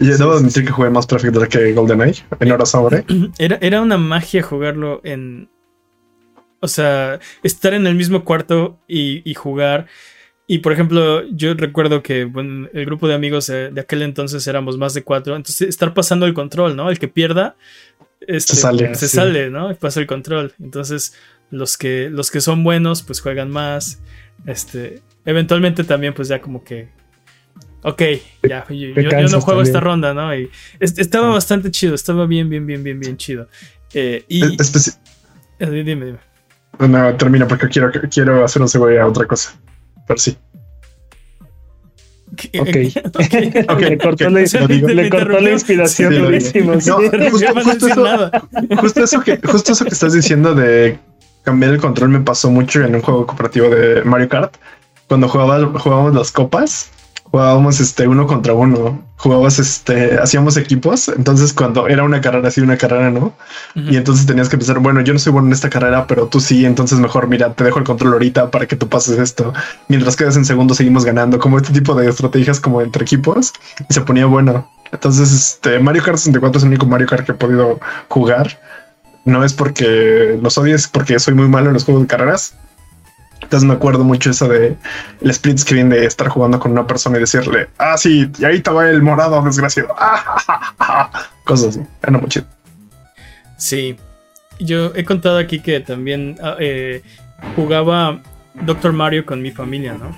Yo debo admitir que jugué más Perfect que GoldenEye en horas sobre. Era, era una magia jugarlo en. O sea, estar en el mismo cuarto y, jugar. Y por ejemplo, yo recuerdo que bueno, el grupo de amigos de, aquel entonces éramos más de cuatro. Entonces, estar pasando el control, ¿no? El que pierda. Este, se sale. Se sale, ¿no? Pasa el control. Entonces, los que, los que son buenos, pues juegan más. Este, eventualmente también, pues ya como que. Ok, ya, yo, no juego esta ronda, ¿no? Y estaba ah. bastante chido, estaba bien, bien, bien, bien, bien chido. Eh, y. Eh, dime, dime. No, termina porque quiero, quiero hacer un segundo a otra cosa. Pero sí. Ok. okay. okay. Le cortó, la, le cortó la inspiración durísimo. No, justo, eso que, justo eso que estás diciendo de cambiar el control me pasó mucho en un juego cooperativo de Mario Kart. Cuando jugábamos las copas, jugábamos este uno contra uno, jugabas este, hacíamos equipos. Entonces, cuando era una carrera así, una carrera no, y entonces tenías que pensar, bueno, yo no soy bueno en esta carrera, pero tú sí. Entonces, mejor mira, te dejo el control ahorita para que tú pases esto. Mientras quedas en segundo, seguimos ganando, como este tipo de estrategias como entre equipos y se ponía bueno. Entonces, este Mario Kart 64 es el único Mario Kart que he podido jugar no es porque los odies, es porque soy muy malo en los juegos de carreras. Entonces me acuerdo mucho eso de el split screen de estar jugando con una persona y decirle, ah, sí, y ahí estaba el morado desgraciado. Cosas así. Era muy. Sí. Yo he contado aquí que también ah, eh, jugaba Doctor Mario con mi familia, ¿no?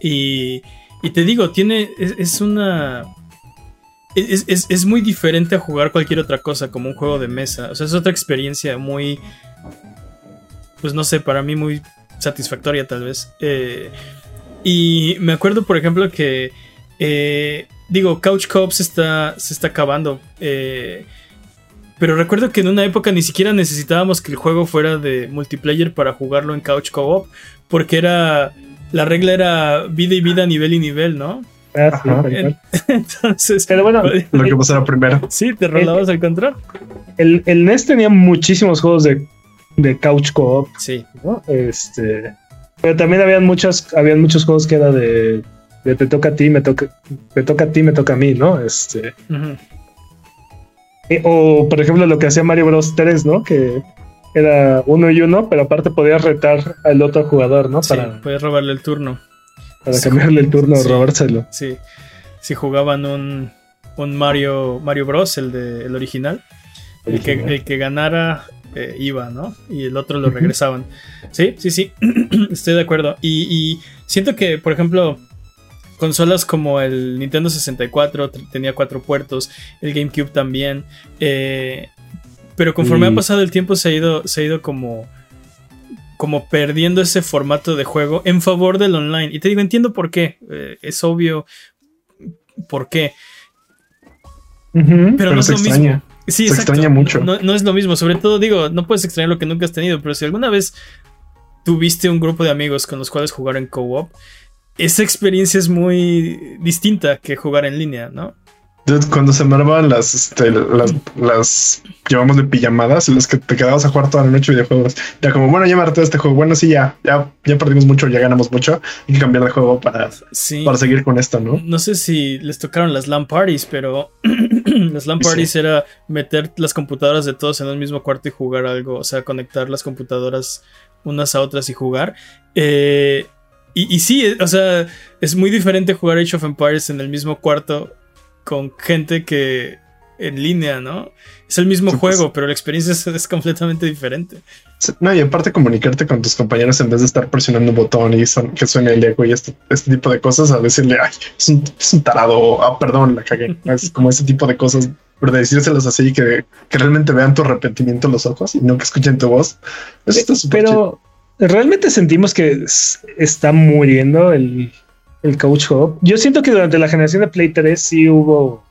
Y, y te digo, tiene. es una es, muy diferente a jugar cualquier otra cosa, como un juego de mesa. O sea, es otra experiencia muy. Pues no sé, para mí muy satisfactoria, tal vez. Eh, y me acuerdo, por ejemplo, que. Eh, digo, Couch Co-op se está, se está acabando. Eh, pero recuerdo que en una época ni siquiera necesitábamos que el juego fuera de multiplayer para jugarlo en Couch Co-op. Porque era. La regla era vida y vida, nivel y nivel, ¿no? Ah, Entonces, pero bueno, lo que pasó primero. Sí, te rolabas el, control. El, el, NES tenía muchísimos juegos de, de couch co-op. Sí. Este, pero también habían muchos, habían muchos juegos que era de, de, te toca a ti, me toca, te toca a ti, me toca a mí, ¿no? Este. Eh, o por ejemplo lo que hacía Mario Bros 3, ¿no? Que era uno y uno, pero aparte podías retar al otro jugador, ¿no? Sí, Para... puedes robarle el turno. Para cambiarle el turno, o robárselo. Sí. Si jugaban un, un Mario, Mario Bros, el, de, el original, el que, el que ganara eh, iba, ¿no? Y el otro lo regresaban. Sí, sí, sí. Estoy de acuerdo. Y, y, siento que, por ejemplo, consolas como el Nintendo 64 tenía cuatro puertos, el GameCube también. Eh, pero conforme ha pasado el tiempo se ha ido, se ha ido como, como perdiendo ese formato de juego en favor del online. Y te digo, entiendo por qué. Eh, es obvio por qué. pero, no es lo mismo. Sí, se extraña mucho. No, no, es lo mismo. Sobre todo, digo, no puedes extrañar lo que nunca has tenido, pero si alguna vez tuviste un grupo de amigos con los cuales jugar en co-op, esa experiencia es muy distinta que jugar en línea, ¿no? Cuando se me las, este, las, las, llamamos de pijamadas, en las que te quedabas a jugar toda la noche videojuegos, ya como, bueno, ya me este juego, bueno, sí, ya, ya, ya perdimos mucho, ya ganamos mucho, hay que cambiar de juego para, para seguir con esto, ¿no? No sé si les tocaron las LAN parties, pero las LAN parties era meter las computadoras de todos en el mismo cuarto y jugar algo, o sea, conectar las computadoras unas a otras y jugar. Eh, y, y, sí, o sea, es muy diferente jugar Age of Empires en el mismo cuarto con gente que en línea, ¿no? Es el mismo pues. juego, pero la experiencia es, completamente diferente. No, y aparte comunicarte con tus compañeros en vez de estar presionando un botón y que suene el eco y este, este, tipo de cosas, a decirle, ay, es un, tarado, ah, perdón, la cagué. es como ese tipo de cosas, pero de decírselos así que, que realmente vean tu arrepentimiento en los ojos y no que escuchen tu voz. Eso está Pero realmente sentimos que está muriendo el, el Coach Hop. Yo siento que durante la generación de Play 3 sí hubo,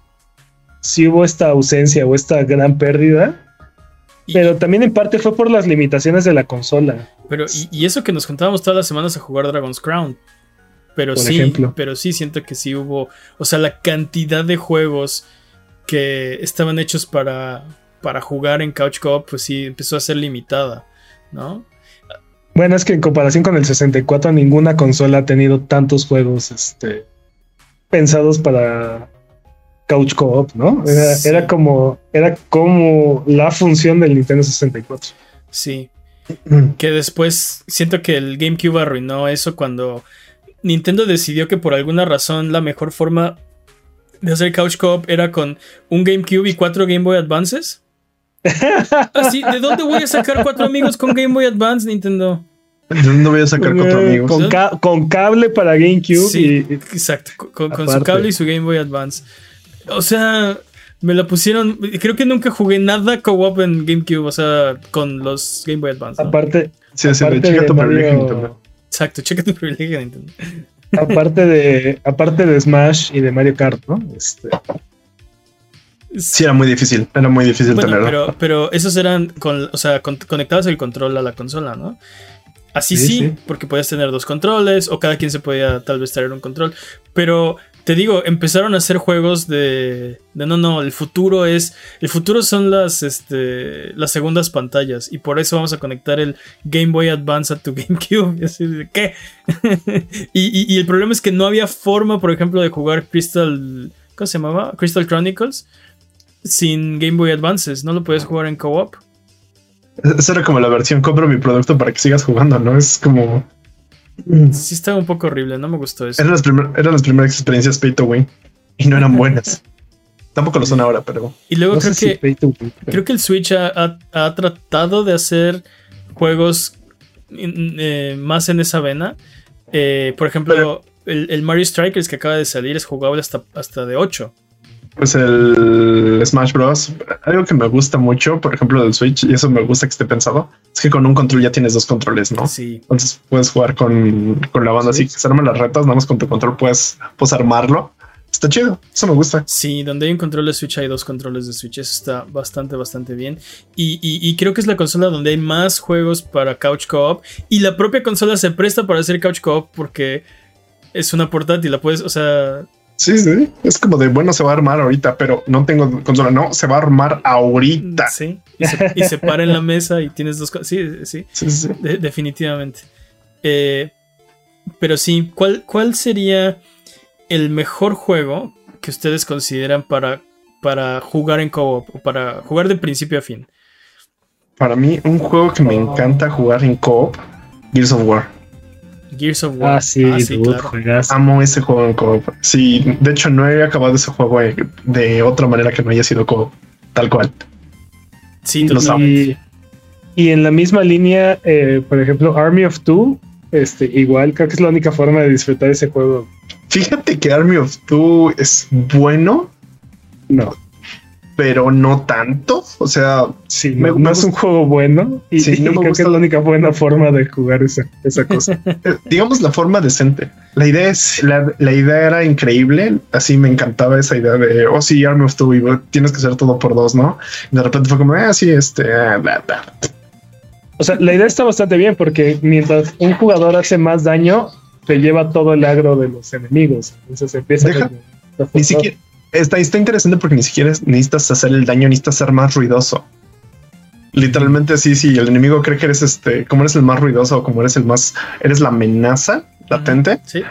sí hubo esta ausencia o esta gran pérdida. Pero también en parte fue por las limitaciones de la consola. Pero, y, eso que nos contábamos todas las semanas a jugar Dragon's Crown. Pero sí, pero sí siento que sí hubo. O sea, la cantidad de juegos que estaban hechos para, para jugar en Couch Co-op, pues sí empezó a ser limitada, ¿no? Bueno, es que en comparación con el 64, ninguna consola ha tenido tantos juegos este, pensados para couch co-op, ¿no? Era, como, era como la función del Nintendo 64. Sí. que después siento que el GameCube arruinó eso cuando Nintendo decidió que por alguna razón la mejor forma de hacer couch co-op era con un GameCube y cuatro Game Boy Advances. Así, ¿de dónde voy a sacar cuatro amigos con Game Boy Advance, Nintendo? No voy a sacar cuatro amigos. Con, cable para GameCube. Sí, exacto. Con, su cable y su Game Boy Advance. O sea, me la pusieron. Creo que nunca jugué nada co-op en GameCube, o sea, con los Game Boy Advance. Aparte. Sí, sí, checa tu privilegio Nintendo. Exacto, checa tu privilegio Nintendo. aparte de, aparte de Smash y de Mario Kart, ¿no? Este. Sí, era muy difícil, era muy difícil tenerlo. Pero, pero esos eran con, o sea, conectados el control a la consola, ¿no? Así sí, porque podías tener dos controles o cada quien se podía tal vez traer un control. Pero te digo, empezaron a hacer juegos de, de no, no, el futuro es, el futuro son las, este, las segundas pantallas y por eso vamos a conectar el Game Boy Advance a tu GameCube. Y así de, ¿qué? y, y, el problema es que no había forma, por ejemplo, de jugar Crystal, ¿cómo se llamaba? Crystal Chronicles sin Game Boy Advances, no lo puedes jugar en co-op. Esa era como la versión compro mi producto para que sigas jugando, ¿no? Es como. Sí, estaba un poco horrible, no me gustó eso. Eran las, eran las primeras experiencias pay to win y no eran buenas. Tampoco lo son ahora, pero. Y luego creo que. creo que el Switch ha, tratado de hacer juegos eh, más en esa vena. Eh, por ejemplo, el, el, Mario Strikers que acaba de salir es jugable hasta, hasta de 8 pues el Smash Bros. Algo que me gusta mucho, por ejemplo, del Switch, y eso me gusta que esté pensado, es que con un control ya tienes dos controles, ¿no? Sí. Entonces puedes jugar con, la banda así que se arman las retas, nada más con tu control puedes, puedes armarlo. Está chido, eso me gusta. Sí, donde hay un control de Switch hay dos controles de Switch, eso está bastante, bastante bien. Y, y creo que es la consola donde hay más juegos para Couch Co-op y la propia consola se presta para hacer Couch Co-op porque es una portátil, la puedes, o sea, Sí, sí. Es como de bueno, se va a armar ahorita, pero no tengo consola. No, se va a armar ahorita. Sí. Y se, para en la mesa y tienes dos cosas. Sí, sí. sí, definitivamente. Eh, pero sí, ¿cuál, ¿cuál sería el mejor juego que ustedes consideran para, para jugar en co-op o para jugar de principio a fin? Para mí, un juego que me encanta jugar en co-op, Gears of War. Gears of War. Ah, sí, ah, Amo ese juego en co Sí, de hecho no he acabado ese juego de otra manera que no haya sido co tal cual. Sí, lo y, y en la misma línea, eh, por ejemplo, Army of Two, este, igual creo que es la única forma de disfrutar ese juego Fíjate que Army of Two es bueno. No pero no tanto. O sea, sí, me, no es un juego bueno y, sí, creo que es la única buena forma de jugar esa, esa cosa. Eh, digamos la forma decente. La idea es, la, la, idea era increíble. Así me encantaba esa idea de, oh, sí, Army of Two, y tienes que hacer todo por dos, ¿no? Y de repente fue como, ah, sí, este, ah, O sea, la idea está bastante bien porque mientras un jugador hace más daño, te lleva todo el agro de los enemigos. Entonces empieza a... Ni siquiera, está, está interesante porque ni siquiera necesitas hacer el daño, necesitas ser más ruidoso. Literalmente sí, sí, el enemigo cree que eres este, como eres el más ruidoso o como eres el más, eres la amenaza latente, sí.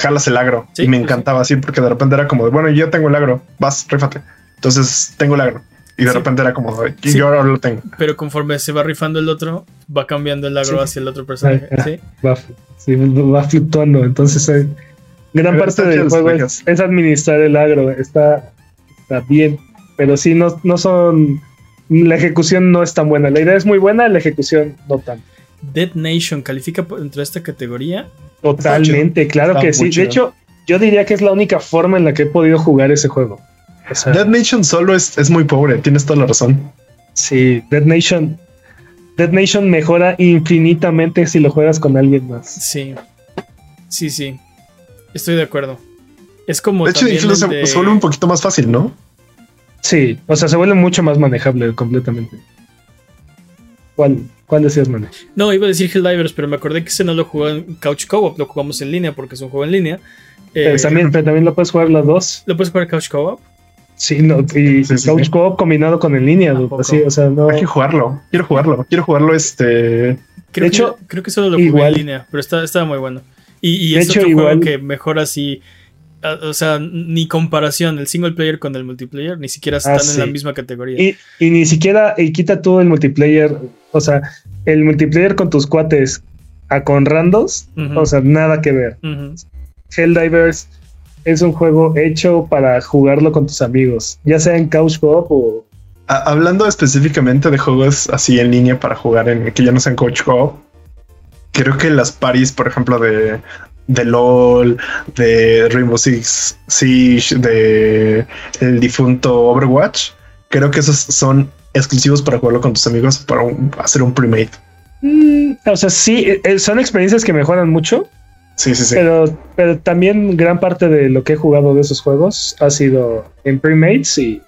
jalas el agro. y me encantaba así porque de repente era como de, bueno, yo tengo el agro, vas, rífate. Entonces tengo el agro. Y de repente era como, y yo ahora lo tengo. Pero conforme se va rifando el otro, va cambiando el agro hacia el otro personaje. ¿sí? Va, va fluctuando. Entonces, gran parte del juego es, administrar el agro. Está, está bien, pero sí, no, no son. La ejecución no es tan buena. La idea es muy buena, la ejecución no tan. Dead Nation califica dentro de esta categoría. Totalmente, claro que sí. De hecho, yo diría que es la única forma en la que he podido jugar ese juego. Dead Nation solo es, es muy pobre, tienes toda la razón. Sí, Dead Nation. Dead Nation mejora infinitamente si lo juegas con alguien más. Sí. Sí, sí. Estoy de acuerdo. Es como. De hecho, incluso se, vuelve un poquito más fácil, ¿no? Sí, o sea, se vuelve mucho más manejable completamente. ¿Cuál, cuál decías, man? No, iba a decir Helldivers, pero me acordé que ese no lo jugó en Couch Co-op, lo jugamos en línea porque es un juego en línea. Eh, también, pero también lo puedes jugar los dos. ¿Lo puedes jugar Couch Co-op? Sí, no, y Couch Co-op combinado con en línea, así, o sea, no. Hay que jugarlo, quiero jugarlo, quiero jugarlo este. Creo de hecho, creo que solo lo jugué en línea, pero estaba, estaba muy bueno. Y, es otro juego que mejor así. O sea, ni comparación el single player con el multiplayer, ni siquiera están ah, en la misma categoría. Y, ni siquiera y quita tú el multiplayer, o sea, el multiplayer con tus cuates a con randos, o sea, nada que ver. Helldivers es un juego hecho para jugarlo con tus amigos, ya sea en couch co-op o... Hablando específicamente de juegos así en línea para jugar en que ya no sean couch co-op, creo que las paris, por ejemplo, de, de LOL, de Rainbow Six Siege, de el difunto Overwatch, creo que esos son exclusivos para jugarlo con tus amigos para hacer un premade. Mm, o sea, sí, eh, eh, son experiencias que mejoran mucho. Sí, sí, sí. Pero, pero también gran parte de lo que he jugado de esos juegos ha sido en premates y.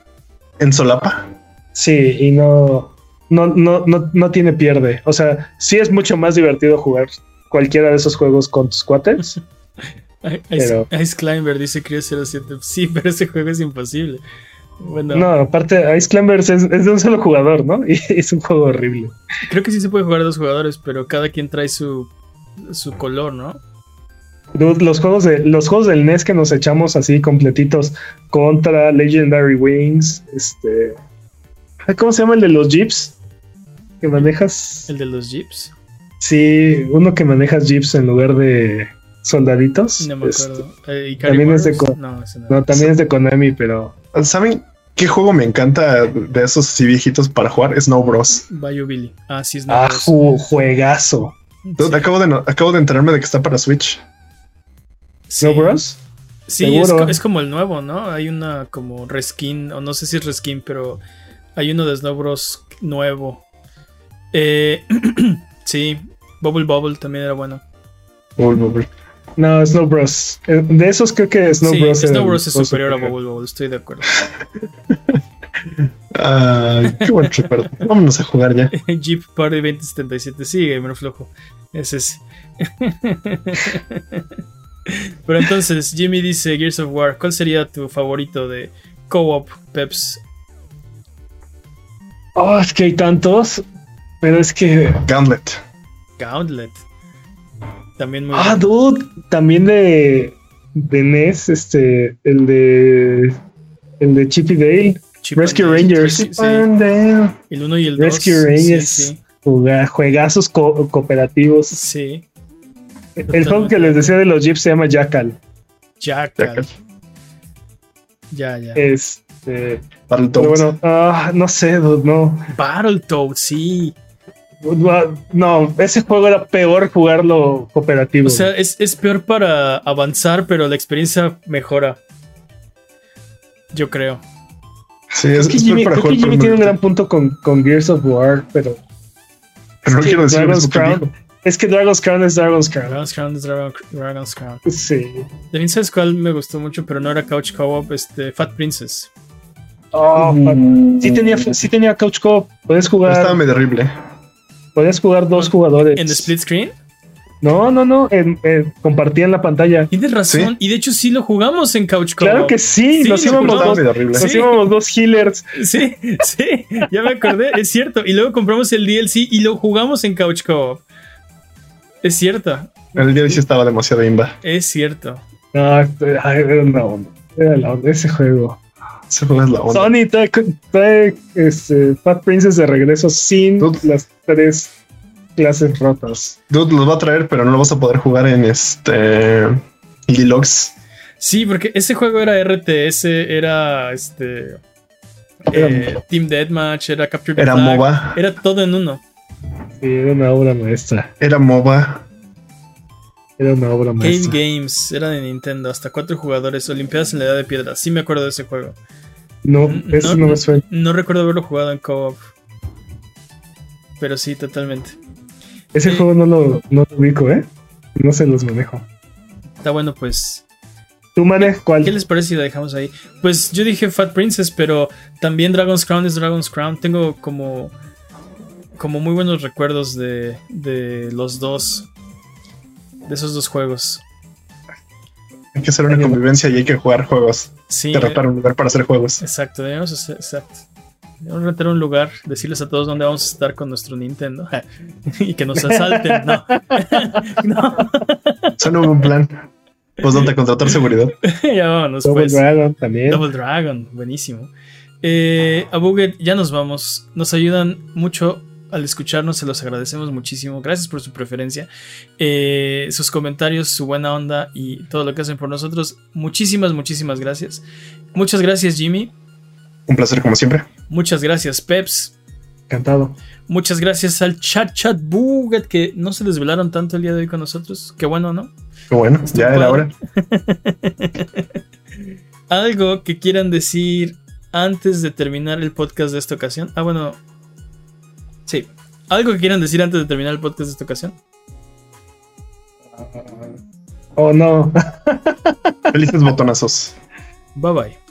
En solapa. Sí, y no no, no, no, no tiene pierde. O sea, sí es mucho más divertido jugar cualquiera de esos juegos con tus cuates. Ice, Climber dice Creo 07. Sí, pero ese juego es imposible. Bueno. No, aparte, Ice Climber es, de un solo jugador, ¿no? Y es un juego horrible. Creo que sí se puede jugar dos jugadores, pero cada quien trae su, su color, ¿no? Los juegos, de, los juegos del NES que nos echamos así completitos contra Legendary Wings, este. ¿Cómo se llama el de los Jeeps? Que manejas. ¿El de los jeeps? Sí, uno que manejas jeeps en lugar de soldaditos. No me acuerdo. Este, eh, también es de no, también es de Konami, pero. ¿Saben qué juego me encanta de esos así viejitos para jugar? Snow Bros. Bayou Billy. Ah, sí, Snow ah, juegazo. Acabo, de, acabo de enterarme de que está para Switch. ¿Snow Bros? Sí, es, como el nuevo, ¿no? Hay una como reskin, o no sé si es reskin, pero hay uno de Snow Bros nuevo. Eh, sí, Bubble Bubble también era bueno. Bubble Bubble. No, Snow Bros. Eh, de esos creo que Snow sí, Bros. Snow Bros es superior a Bubble Bubble, estoy de acuerdo. qué buen recuerdo. Vámonos a jugar ya. Jeep Party 2077, sí, gamer flojo. Ese es. Pero entonces, Jimmy dice Gears of War. ¿Cuál sería tu favorito de co-op Peps? Oh, es que hay tantos. Pero es que. Gauntlet. Gauntlet. También muy. Ah, dude. También de. De NES, este. El de. El de Chippy Dale. Rescue Rangers. El 1 y el 2. Rescue Rangers. juegazos cooperativos. Sí. El juego que les decía de los Jeeps se llama Jackal. Jackal. Ya, ya. Este. Battletoads. Bueno, ah, no sé, dude, no. Battletoads, sí. No, ese juego era peor jugarlo cooperativo. O sea, es, peor para avanzar, pero la experiencia mejora. Yo creo. Sí, es, que Jimmy, para jugar Jimmy tiene un gran punto con, con Gears of War, pero. Pero no quiero decir Dragon's Crown. Es que Dragon's Crown es Dragon's Crown. Dragon's Crown es Dragon's Crown. Sí. También sabes cuál me gustó mucho, pero no era Couch Co-op, este, Fat Princess. Oh, uh. sí tenía, sí tenía Couch Co-op. Puedes jugar. Estaba medio horrible. Puedes jugar dos jugadores. ¿En split screen? No, no, no. compartían la pantalla. Tienes razón. Y de hecho sí lo jugamos en Couch Co-op. Claro que sí. nos, íbamos dos, nos íbamos dos healers. Sí, sí. Ya me acordé. es cierto. Y luego compramos el DLC y lo jugamos en Couch Co-op. Es cierto. El DLC estaba demasiado imba. Es cierto. No, era una onda. Era la onda. Ese juego. Ese juego es la onda. Sony trae, este, Fat Princess de regreso sin las tres clases rotas. Dude, los va a traer, pero no lo vas a poder jugar en este Deluxe. Sí, porque ese juego era RTS, era este eh, Team Deathmatch, era Capture the Era MOBA. Era todo en uno. Sí, era una obra maestra. Era MOBA. Era una obra maestra. Cave Games, era de Nintendo, hasta cuatro jugadores, Olimpiadas en la Edad de Piedra. Sí me acuerdo de ese juego. No, eso no, me suena. No recuerdo haberlo jugado en co-op. Pero sí, totalmente. Ese juego no lo, no lo ubico, ¿eh? No se los manejo. Está bueno, pues. ¿Tú manejas cuál? ¿Qué les parece si la dejamos ahí? Pues yo dije Fat Princess, pero también Dragon's Crown es Dragon's Crown. Tengo como. Como muy buenos recuerdos de, de los dos. De esos dos juegos. Hay que hacer una convivencia y hay que jugar juegos. Sí. Derrotar un lugar para hacer juegos. Exacto, debemos hacer, exacto. Vamos a rentar un lugar, decirles a todos dónde vamos a estar con nuestro Nintendo y que nos asalten. No. no. Suena un plan. Pues donde contratar seguridad. ya vámonos. Double pues. Dragon también. Double Dragon, buenísimo. Eh, a Buget, ya nos vamos. Nos ayudan mucho al escucharnos, se los agradecemos muchísimo. Gracias por su preferencia, eh, sus comentarios, su buena onda y todo lo que hacen por nosotros. Muchísimas, muchísimas gracias. Muchas gracias, Jimmy. Un placer, como siempre. Muchas gracias, Peps. Encantado. Muchas gracias al chat chat Buget que no se desvelaron tanto el día de hoy con nosotros. Qué bueno, ¿no? Qué bueno, ya era hora. Algo que quieran decir antes de terminar el podcast de esta ocasión. Ah, bueno. Sí. ¿Algo que quieran decir antes de terminar el podcast de esta ocasión? oh, no. Felices botonazos. Bye bye.